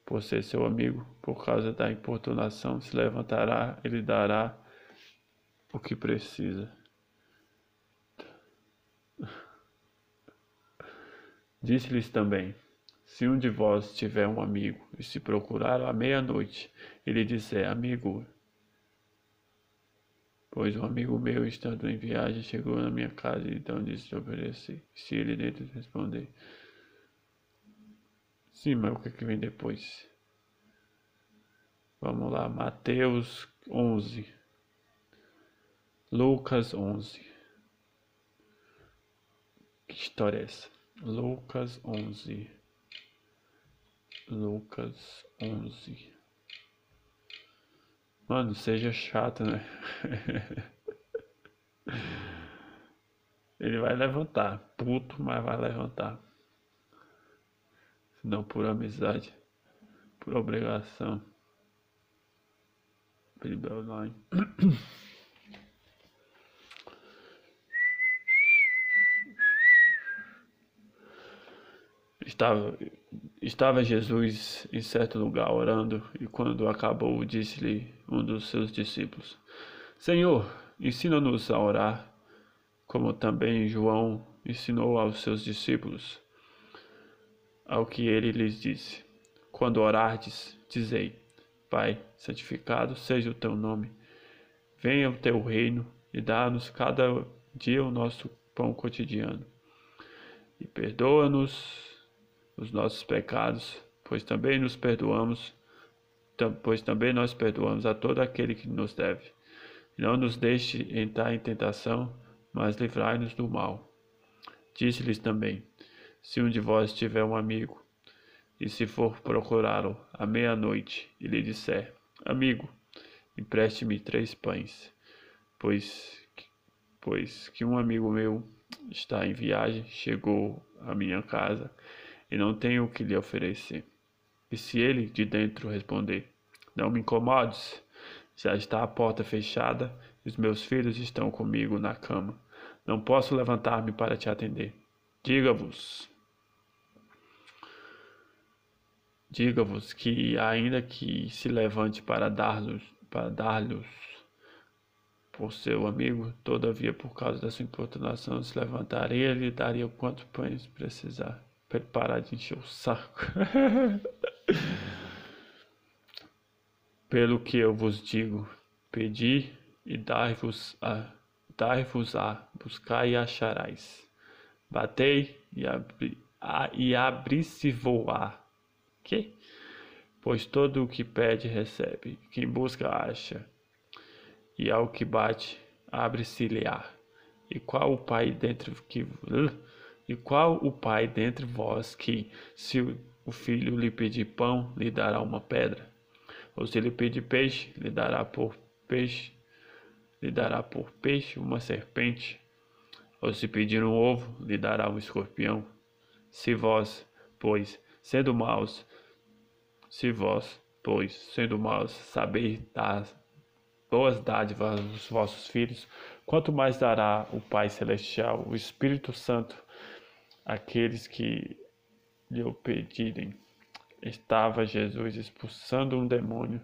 Speaker 1: por ser seu amigo, por causa da importunação, se levantará e lhe dará o que precisa. Disse-lhes também: Se um de vós tiver um amigo e se procurar à meia-noite, e lhe disser: Amigo, pois um amigo meu, estando em viagem, chegou na minha casa e então disse: Ofereci. Se ele dentro responder: Sim, mas o que, é que vem depois? Vamos lá, Mateus 11, Lucas 11. Que história é essa? Lucas 11, Lucas 11. Mano, seja chato, né? Ele vai levantar, puto, mas vai levantar não por amizade, por obrigação. Bíblia Online. Estava, estava Jesus em certo lugar orando, e quando acabou, disse-lhe um dos seus discípulos: Senhor, ensina-nos a orar, como também João ensinou aos seus discípulos. Ao que ele lhes disse: Quando orardes, dizei: Pai, santificado seja o teu nome. Venha o teu reino e dá-nos cada dia o nosso pão cotidiano. E perdoa-nos os nossos pecados, pois também nos perdoamos, pois também nós perdoamos a todo aquele que nos deve. Não nos deixe entrar em tentação, mas livrai-nos do mal. Disse-lhes também: se um de vós tiver um amigo, e se for procurá-lo à meia-noite, e lhe disser: Amigo, empreste-me três pães, pois, pois que um amigo meu está em viagem, chegou à minha casa, e não tenho o que lhe oferecer. E se ele de dentro responder: Não me incomodes, já está a porta fechada, e os meus filhos estão comigo na cama. Não posso levantar-me para te atender. Diga-vos, Diga-vos que, ainda que se levante para dar-lhes para dar-lhes por seu amigo, todavia, por causa da sua importunação, se levantaria e lhe daria quanto pães precisar. Para parar de encher o saco. Pelo que eu vos digo, pedi e dar-vos-a, dar-vos-a, buscai e acharais. Batei e, abri, e abri-se-vos-á que? Pois todo o que pede recebe, quem busca acha, e ao que bate abre-se-lhe-á. E qual o pai dentre que e qual o pai dentre vós que, se o filho lhe pedir pão, lhe dará uma pedra? Ou se lhe pedir peixe, lhe dará por peixe, lhe dará por peixe uma serpente? Ou se pedir um ovo, lhe dará um escorpião? Se vós, pois, sendo maus, se vós, pois, sendo maus, sabeis dar boas dádivas aos vossos filhos, quanto mais dará o Pai Celestial, o Espírito Santo, àqueles que lhe o pedirem. Estava Jesus expulsando um demônio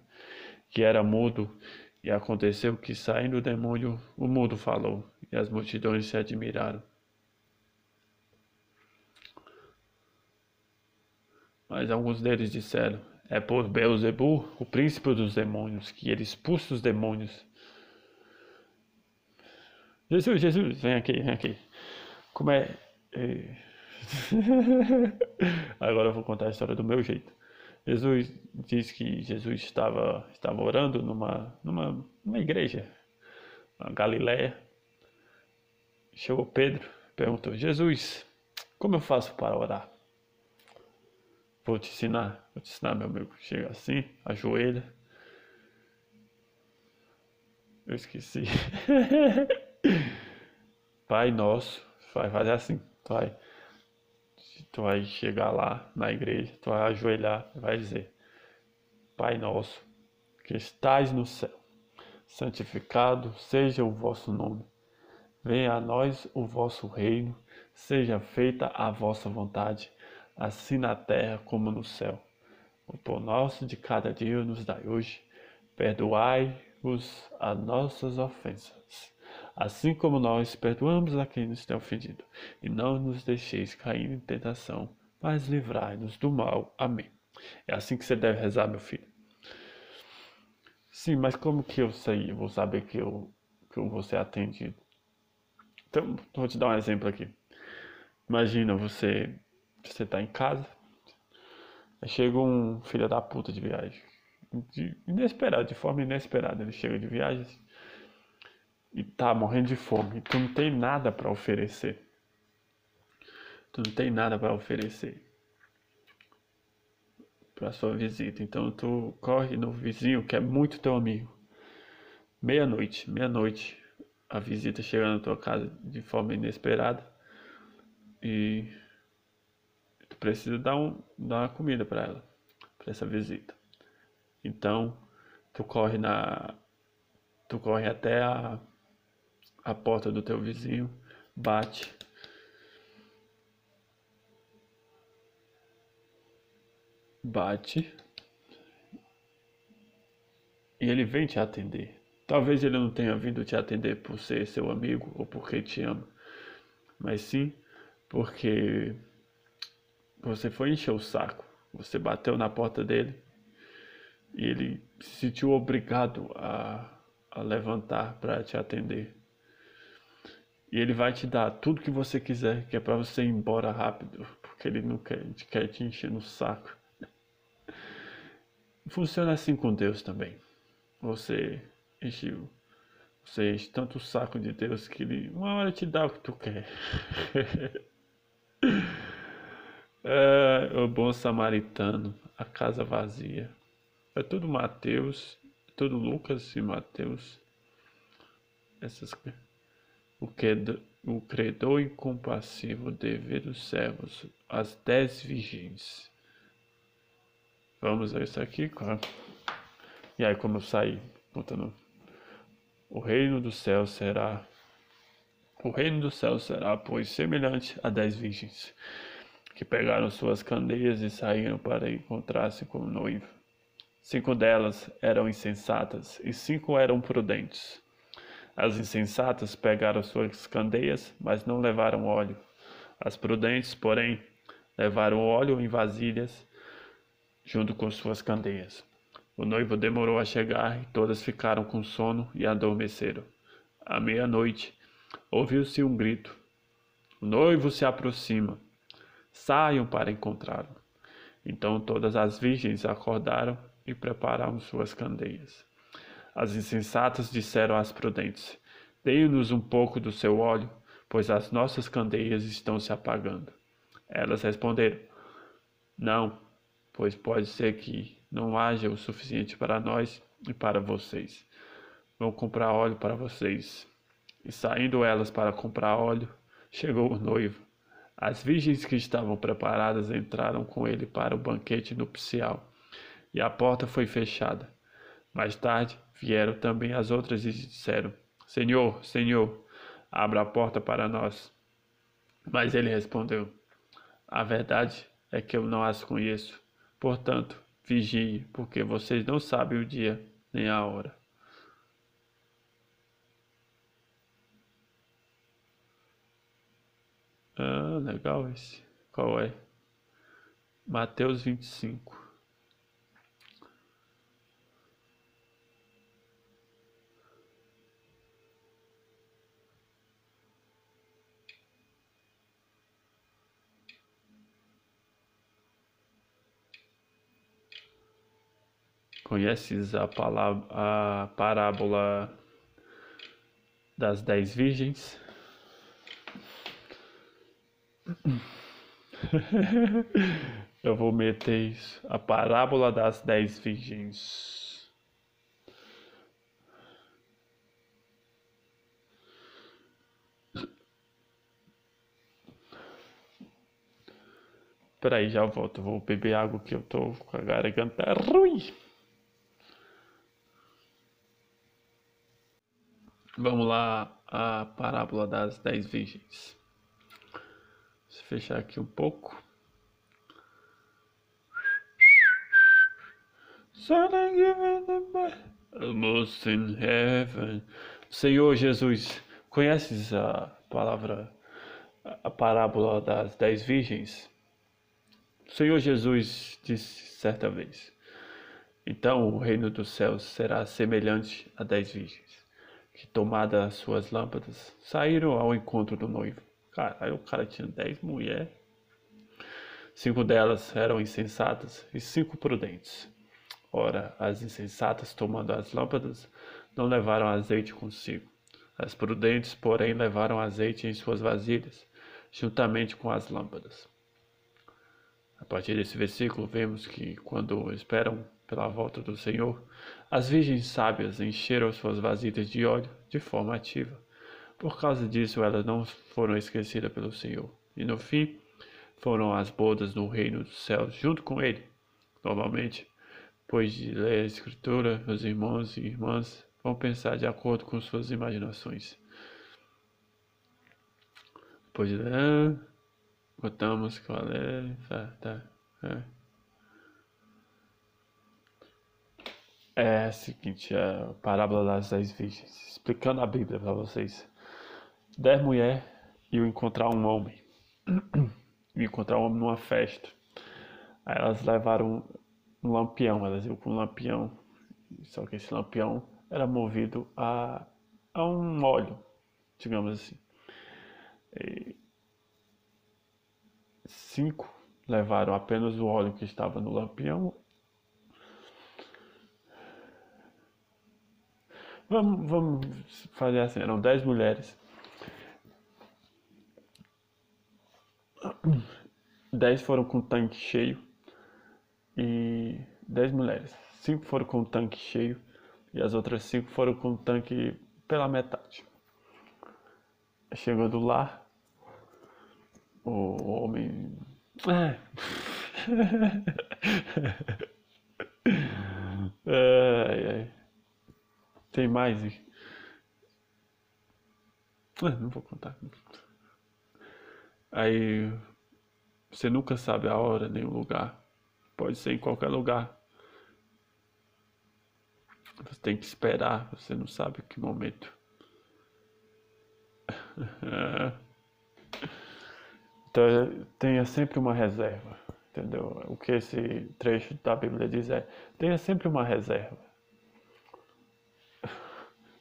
Speaker 1: que era mudo, e aconteceu que, saindo o demônio, o mudo falou, e as multidões se admiraram. Mas alguns deles disseram: É por Beelzebul, o príncipe dos demônios, que ele expulsa os demônios. Jesus, Jesus, vem aqui, vem aqui. Como é. é... Agora eu vou contar a história do meu jeito. Jesus diz que Jesus estava, estava orando numa, numa, numa igreja, na Galiléia. Chegou Pedro, perguntou: Jesus, como eu faço para orar? Vou te ensinar, vou te ensinar, meu amigo. Chega assim, ajoelha. Eu esqueci. Pai nosso, vai fazer assim, vai. Tu vai chegar lá na igreja, tu vai ajoelhar vai dizer: Pai nosso, que estais no céu, santificado seja o vosso nome. Venha a nós o vosso reino, seja feita a vossa vontade, assim na terra como no céu. O pão nosso de cada dia nos dai hoje. Perdoai-vos as nossas ofensas, assim como nós perdoamos a quem nos tem ofendido. E não nos deixeis cair em tentação, mas livrai-nos do mal. Amém. É assim que você deve rezar, meu filho. Sim, mas como que eu sei, eu vou saber que eu, que eu vou ser atendido? Então, vou te dar um exemplo aqui. Imagina você, você tá em casa, aí chega um filho da puta de viagem, de, inesperado, de forma inesperada, ele chega de viagem e tá morrendo de fome, e tu não tem nada para oferecer. Tu não tem nada para oferecer para sua visita. Então tu corre no vizinho que é muito teu amigo. Meia-noite, meia-noite, a visita chega na tua casa de forma inesperada e precisa dar, um, dar uma comida para ela, para essa visita. Então tu corre na tu corre até a, a porta do teu vizinho, bate bate e ele vem te atender. Talvez ele não tenha vindo te atender por ser seu amigo ou porque te ama, mas sim porque você foi encher o saco, você bateu na porta dele e ele se sentiu obrigado a, a levantar para te atender. E ele vai te dar tudo que você quiser, que é para você ir embora rápido, porque ele não quer, quer te encher no saco. Funciona assim com Deus também. Você enche, você enche tanto o saco de Deus que ele uma hora te dá o que tu quer. é, o bom samaritano, a casa vazia. É tudo Mateus, é tudo Lucas e Mateus. Essas o que o credor incompassivo dever dos servos, as dez virgens. Vamos a isso aqui. E aí como eu saí, contando. O reino do céu será. O reino do céu será, pois, semelhante a dez virgens, que pegaram suas candeias e saíram para encontrar-se com o noivo. Cinco delas eram insensatas e cinco eram prudentes. As insensatas pegaram suas candeias, mas não levaram óleo. As prudentes, porém, levaram óleo em vasilhas junto com suas candeias. O noivo demorou a chegar e todas ficaram com sono e adormeceram. À meia-noite, ouviu-se um grito. O noivo se aproxima. Saiam para encontrá-lo. Então todas as virgens acordaram e prepararam suas candeias. As insensatas disseram às prudentes: Deem-nos um pouco do seu óleo, pois as nossas candeias estão se apagando. Elas responderam: Não, pois pode ser que não haja o suficiente para nós e para vocês. Vão comprar óleo para vocês. E saindo elas para comprar óleo, chegou o noivo. As virgens que estavam preparadas entraram com ele para o banquete nupcial, e a porta foi fechada. Mais tarde vieram também as outras e disseram: Senhor, Senhor, abra a porta para nós. Mas ele respondeu: A verdade é que eu não as conheço. Portanto, vigie, porque vocês não sabem o dia nem a hora. Ah, legal esse. Qual é? Mateus 25. Conheces a, palavra, a parábola das dez virgens? Eu vou meter isso. A parábola das dez virgens. Peraí, já volto. Vou beber água que eu tô com a garganta ruim. Vamos lá, a parábola das dez virgens. Fechar aqui um pouco. Almost in heaven. Senhor Jesus, conheces a palavra, a parábola das dez virgens? O Senhor Jesus disse certa vez: Então o reino dos céus será semelhante a dez virgens que, tomadas as suas lâmpadas, saíram ao encontro do noivo. Cara, aí o cara tinha dez mulheres. Cinco delas eram insensatas e cinco prudentes. Ora, as insensatas, tomando as lâmpadas, não levaram azeite consigo. As prudentes, porém, levaram azeite em suas vasilhas, juntamente com as lâmpadas. A partir desse versículo, vemos que, quando esperam pela volta do Senhor, as virgens sábias encheram suas vasilhas de óleo de forma ativa. Por causa disso, elas não foram esquecidas pelo Senhor. E no fim, foram as bodas no reino dos céus junto com ele. Normalmente, depois de ler a Escritura, meus irmãos e irmãs vão pensar de acordo com suas imaginações. Depois de ler, botamos que ler, tá, tá, é. É a seguinte, a parábola das dez virgens, explicando a Bíblia para vocês. Dez mulheres iam encontrar um homem, iam encontrar um homem numa festa. Aí elas levaram um lampião, elas iam com um lampião, só que esse lampião era movido a, a um óleo, digamos assim. E cinco levaram apenas o óleo que estava no lampião Vamos, vamos fazer assim, eram 10 mulheres. 10 foram com o tanque cheio e 10 mulheres. 5 foram com o tanque cheio e as outras 5 foram com o tanque pela metade. Chegando lá, o homem. É. ai, ai. Tem mais? Ah, não vou contar. Aí você nunca sabe a hora nem o lugar. Pode ser em qualquer lugar. Você tem que esperar, você não sabe que momento. então tenha sempre uma reserva. Entendeu? O que esse trecho da Bíblia diz é: tenha sempre uma reserva.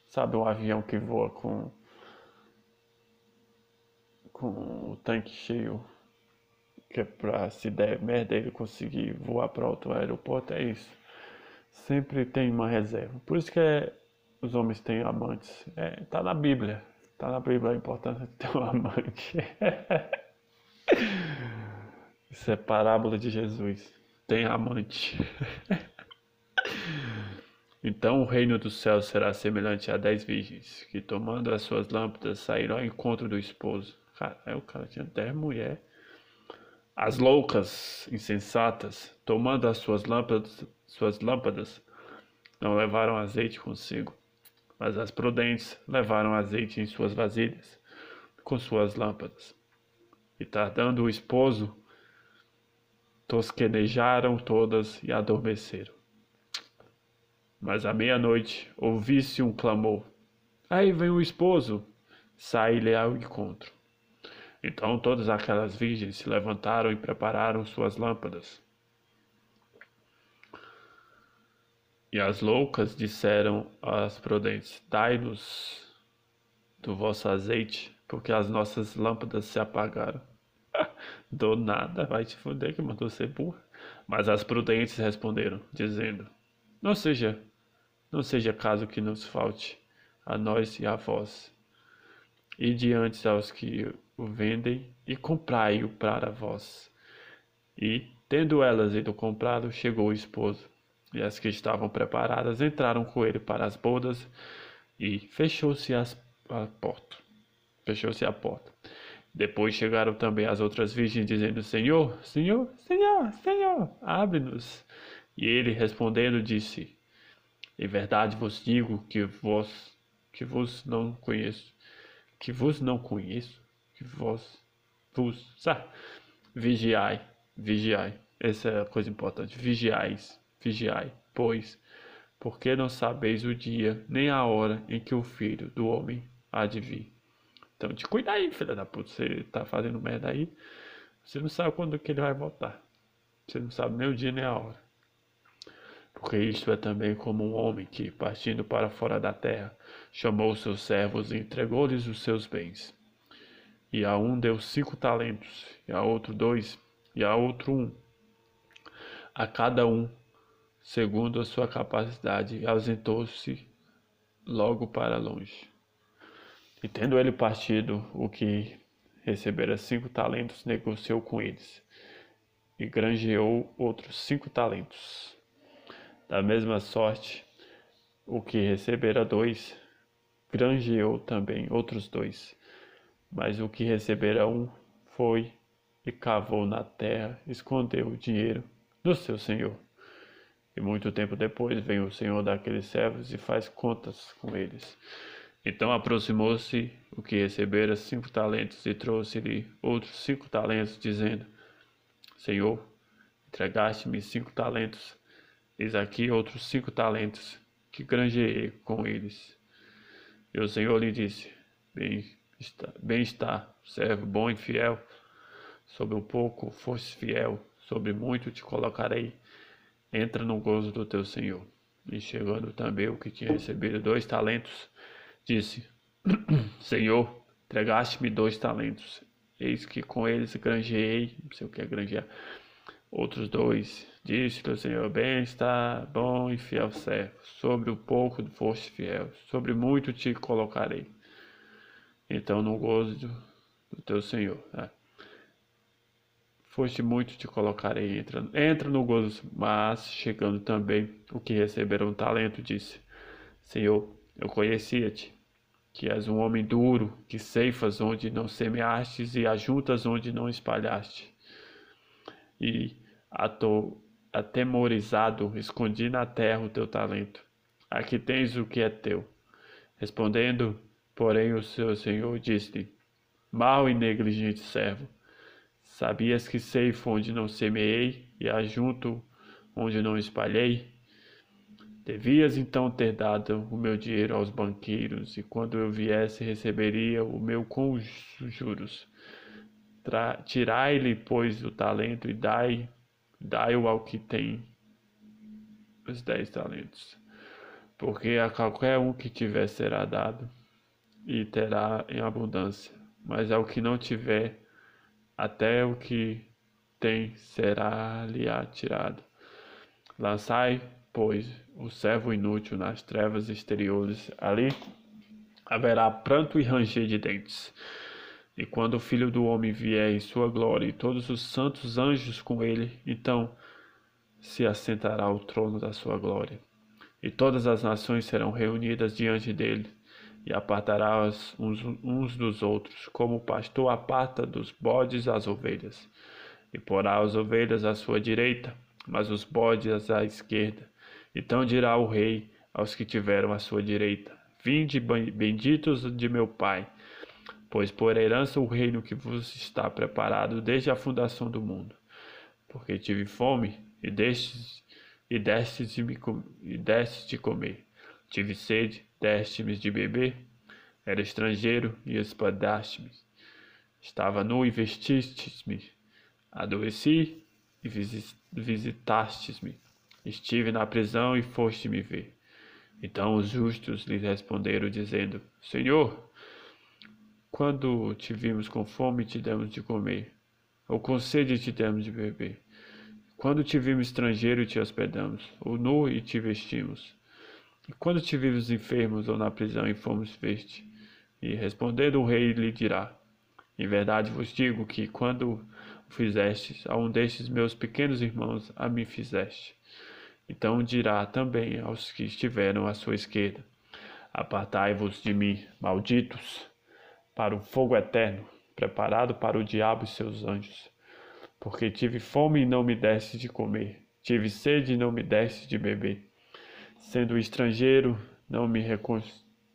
Speaker 1: Sabe um avião que voa com com o tanque cheio que é pra se der merda ele conseguir voar para outro aeroporto, é isso. Sempre tem uma reserva. Por isso que é, os homens têm amantes. É, tá na Bíblia. Tá na Bíblia a importância de ter um amante. isso é parábola de Jesus. Tem amante. Então o reino dos céus será semelhante a dez virgens, que tomando as suas lâmpadas saíram ao encontro do esposo. Cara, o cara tinha dez mulheres. As loucas, insensatas, tomando as suas lâmpadas, suas lâmpadas, não levaram azeite consigo, mas as prudentes levaram azeite em suas vasilhas, com suas lâmpadas. E tardando o esposo, tosquenejaram todas e adormeceram. Mas à meia-noite ouvi-se um clamor. Aí vem o esposo. Sai-lhe ao encontro. Então todas aquelas virgens se levantaram e prepararam suas lâmpadas. E as loucas disseram às prudentes: Dai-nos do vosso azeite, porque as nossas lâmpadas se apagaram. Do nada, vai te fuder que mandou ser burra. Mas as prudentes responderam, dizendo: Não seja, não seja caso que nos falte a nós e a vós. E diante aos que o vendem e comprai-o para vós. E, tendo elas ido comprá-lo, chegou o esposo. E as que estavam preparadas entraram com ele para as bodas e fechou-se a porta. Fechou-se a porta. Depois chegaram também as outras virgens, dizendo: Senhor, Senhor, Senhor, Senhor, abre-nos. E ele respondendo disse: Em verdade vos digo que vos que vos não conheço, que vos não conheço, que vos vos sabe? vigiai, vigiai. Essa é a coisa importante. Vigiais, vigiai, pois porque não sabeis o dia nem a hora em que o filho do homem há de vir. Então te cuida aí, filha da puta. Você tá fazendo merda aí. Você não sabe quando que ele vai voltar. Você não sabe nem o dia nem a hora. Porque isto é também como um homem que, partindo para fora da terra, chamou seus servos e entregou-lhes os seus bens. E a um deu cinco talentos, e a outro dois, e a outro um. A cada um, segundo a sua capacidade, ausentou-se logo para longe. E tendo ele partido o que recebera cinco talentos, negociou com eles e granjeou outros cinco talentos. Da mesma sorte, o que recebera dois, granjeou também outros dois. Mas o que recebera um, foi e cavou na terra, escondeu o dinheiro do seu senhor. E muito tempo depois vem o senhor daqueles servos e faz contas com eles. Então aproximou-se o que recebera cinco talentos e trouxe-lhe outros cinco talentos, dizendo: Senhor, entregaste-me cinco talentos, eis aqui outros cinco talentos, que granjeei com eles. E o Senhor lhe disse: Bem está, bem está servo bom e fiel. Sobre um pouco foste fiel, sobre muito te colocarei. Entra no gozo do teu Senhor. E chegando também o que tinha recebido dois talentos, Disse: Senhor, entregaste-me dois talentos. Eis que com eles granjeei, não sei o que é granjear, outros dois. Disse-lhe o Senhor: Bem está, bom e fiel servo. Sobre o pouco foste fiel, sobre muito te colocarei. Então, no gozo do teu Senhor. Né? Foste muito te colocarei, entra, entra no gozo. Mas, chegando também o que receberam talento, disse: Senhor, eu conhecia-te que és um homem duro, que ceifas onde não semeastes e ajuntas onde não espalhaste. E ato, atemorizado, escondi na terra o teu talento. Aqui tens o que é teu. Respondendo, porém, o seu senhor disse-lhe: Mal e negligente servo, sabias que ceifo onde não semeei e ajunto onde não espalhei? Devias então ter dado o meu dinheiro aos banqueiros, e quando eu viesse receberia o meu com juros. Tirai-lhe, pois, o talento e dai, dai-o ao que tem os dez talentos. Porque a qualquer um que tiver será dado, e terá em abundância. Mas ao que não tiver, até o que tem será-lhe atirado. Lançai pois, o servo inútil nas trevas exteriores, ali haverá pranto e ranger de dentes. E quando o Filho do Homem vier em sua glória e todos os santos anjos com ele, então se assentará ao trono da sua glória. E todas as nações serão reunidas diante dele, e apartará uns, uns dos outros, como o pastor aparta dos bodes as ovelhas. E porá as ovelhas à sua direita, mas os bodes à esquerda. Então dirá o rei aos que tiveram à sua direita: Vinde, benditos de meu Pai, pois por herança o reino que vos está preparado desde a fundação do mundo. Porque tive fome e destes e deste de, me, e deste de comer. Tive sede, deste-me de beber. Era estrangeiro e hospedaste-me. Estava nu e vestistes-me. Adoeci e visitastes-me. Estive na prisão e foste me ver. Então os justos lhe responderam, dizendo: Senhor, quando te vimos com fome, te demos de comer, ou com sede, te demos de beber. Quando te vimos estrangeiro, te hospedamos, ou nu e te vestimos. E quando te vimos enfermos ou na prisão e fomos veste. E respondendo o rei lhe dirá: Em verdade vos digo que quando o fizestes a um destes meus pequenos irmãos, a mim fizeste. Então dirá também aos que estiveram à sua esquerda: Apartai-vos de mim, malditos para o fogo eterno, preparado para o diabo e seus anjos. Porque tive fome e não me deste de comer, tive sede e não me deste de beber. Sendo estrangeiro, não me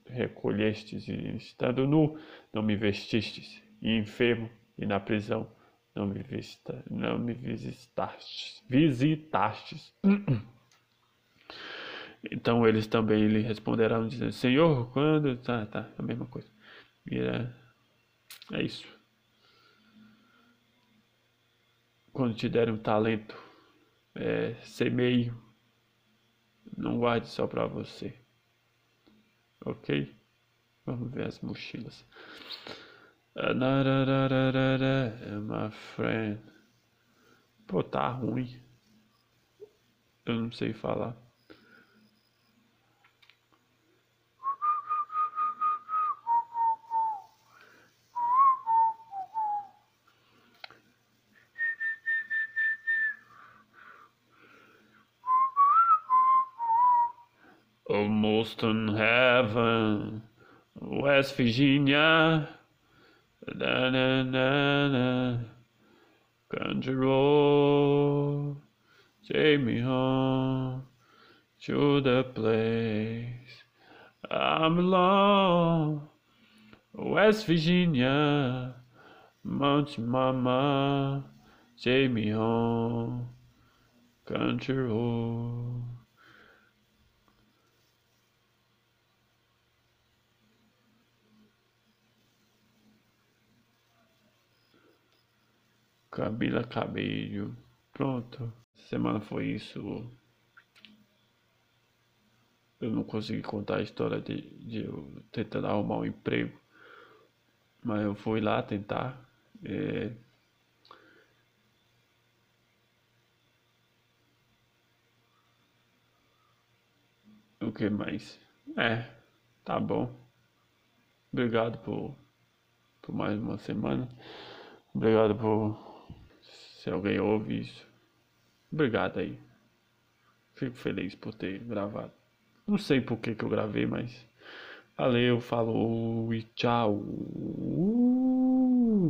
Speaker 1: recolhestes, e estando nu, não me vestistes, e enfermo e na prisão, não me, visita, não me visitastes. visitastes. Então eles também lhe responderão, dizendo: Senhor, quando. Tá, tá, a mesma coisa. É, é isso. Quando te derem um talento, é, semeie, não guarde só para você. Ok? Vamos ver as mochilas. My friend. Pô, tá ruim. Eu não sei falar. In heaven, West Virginia. Da, da, da, da. Country road, take me home to the place I belong. West Virginia, Mountain Mama, take me home, country road. Camila Cabello. Pronto. Semana foi isso. Eu não consegui contar a história de, de eu tentando arrumar um emprego. Mas eu fui lá tentar. É... O que mais? É, tá bom. Obrigado por, por mais uma semana. Obrigado por se alguém ouve isso, obrigado aí. Fico feliz por ter gravado. Não sei por que, que eu gravei, mas valeu, falou e tchau.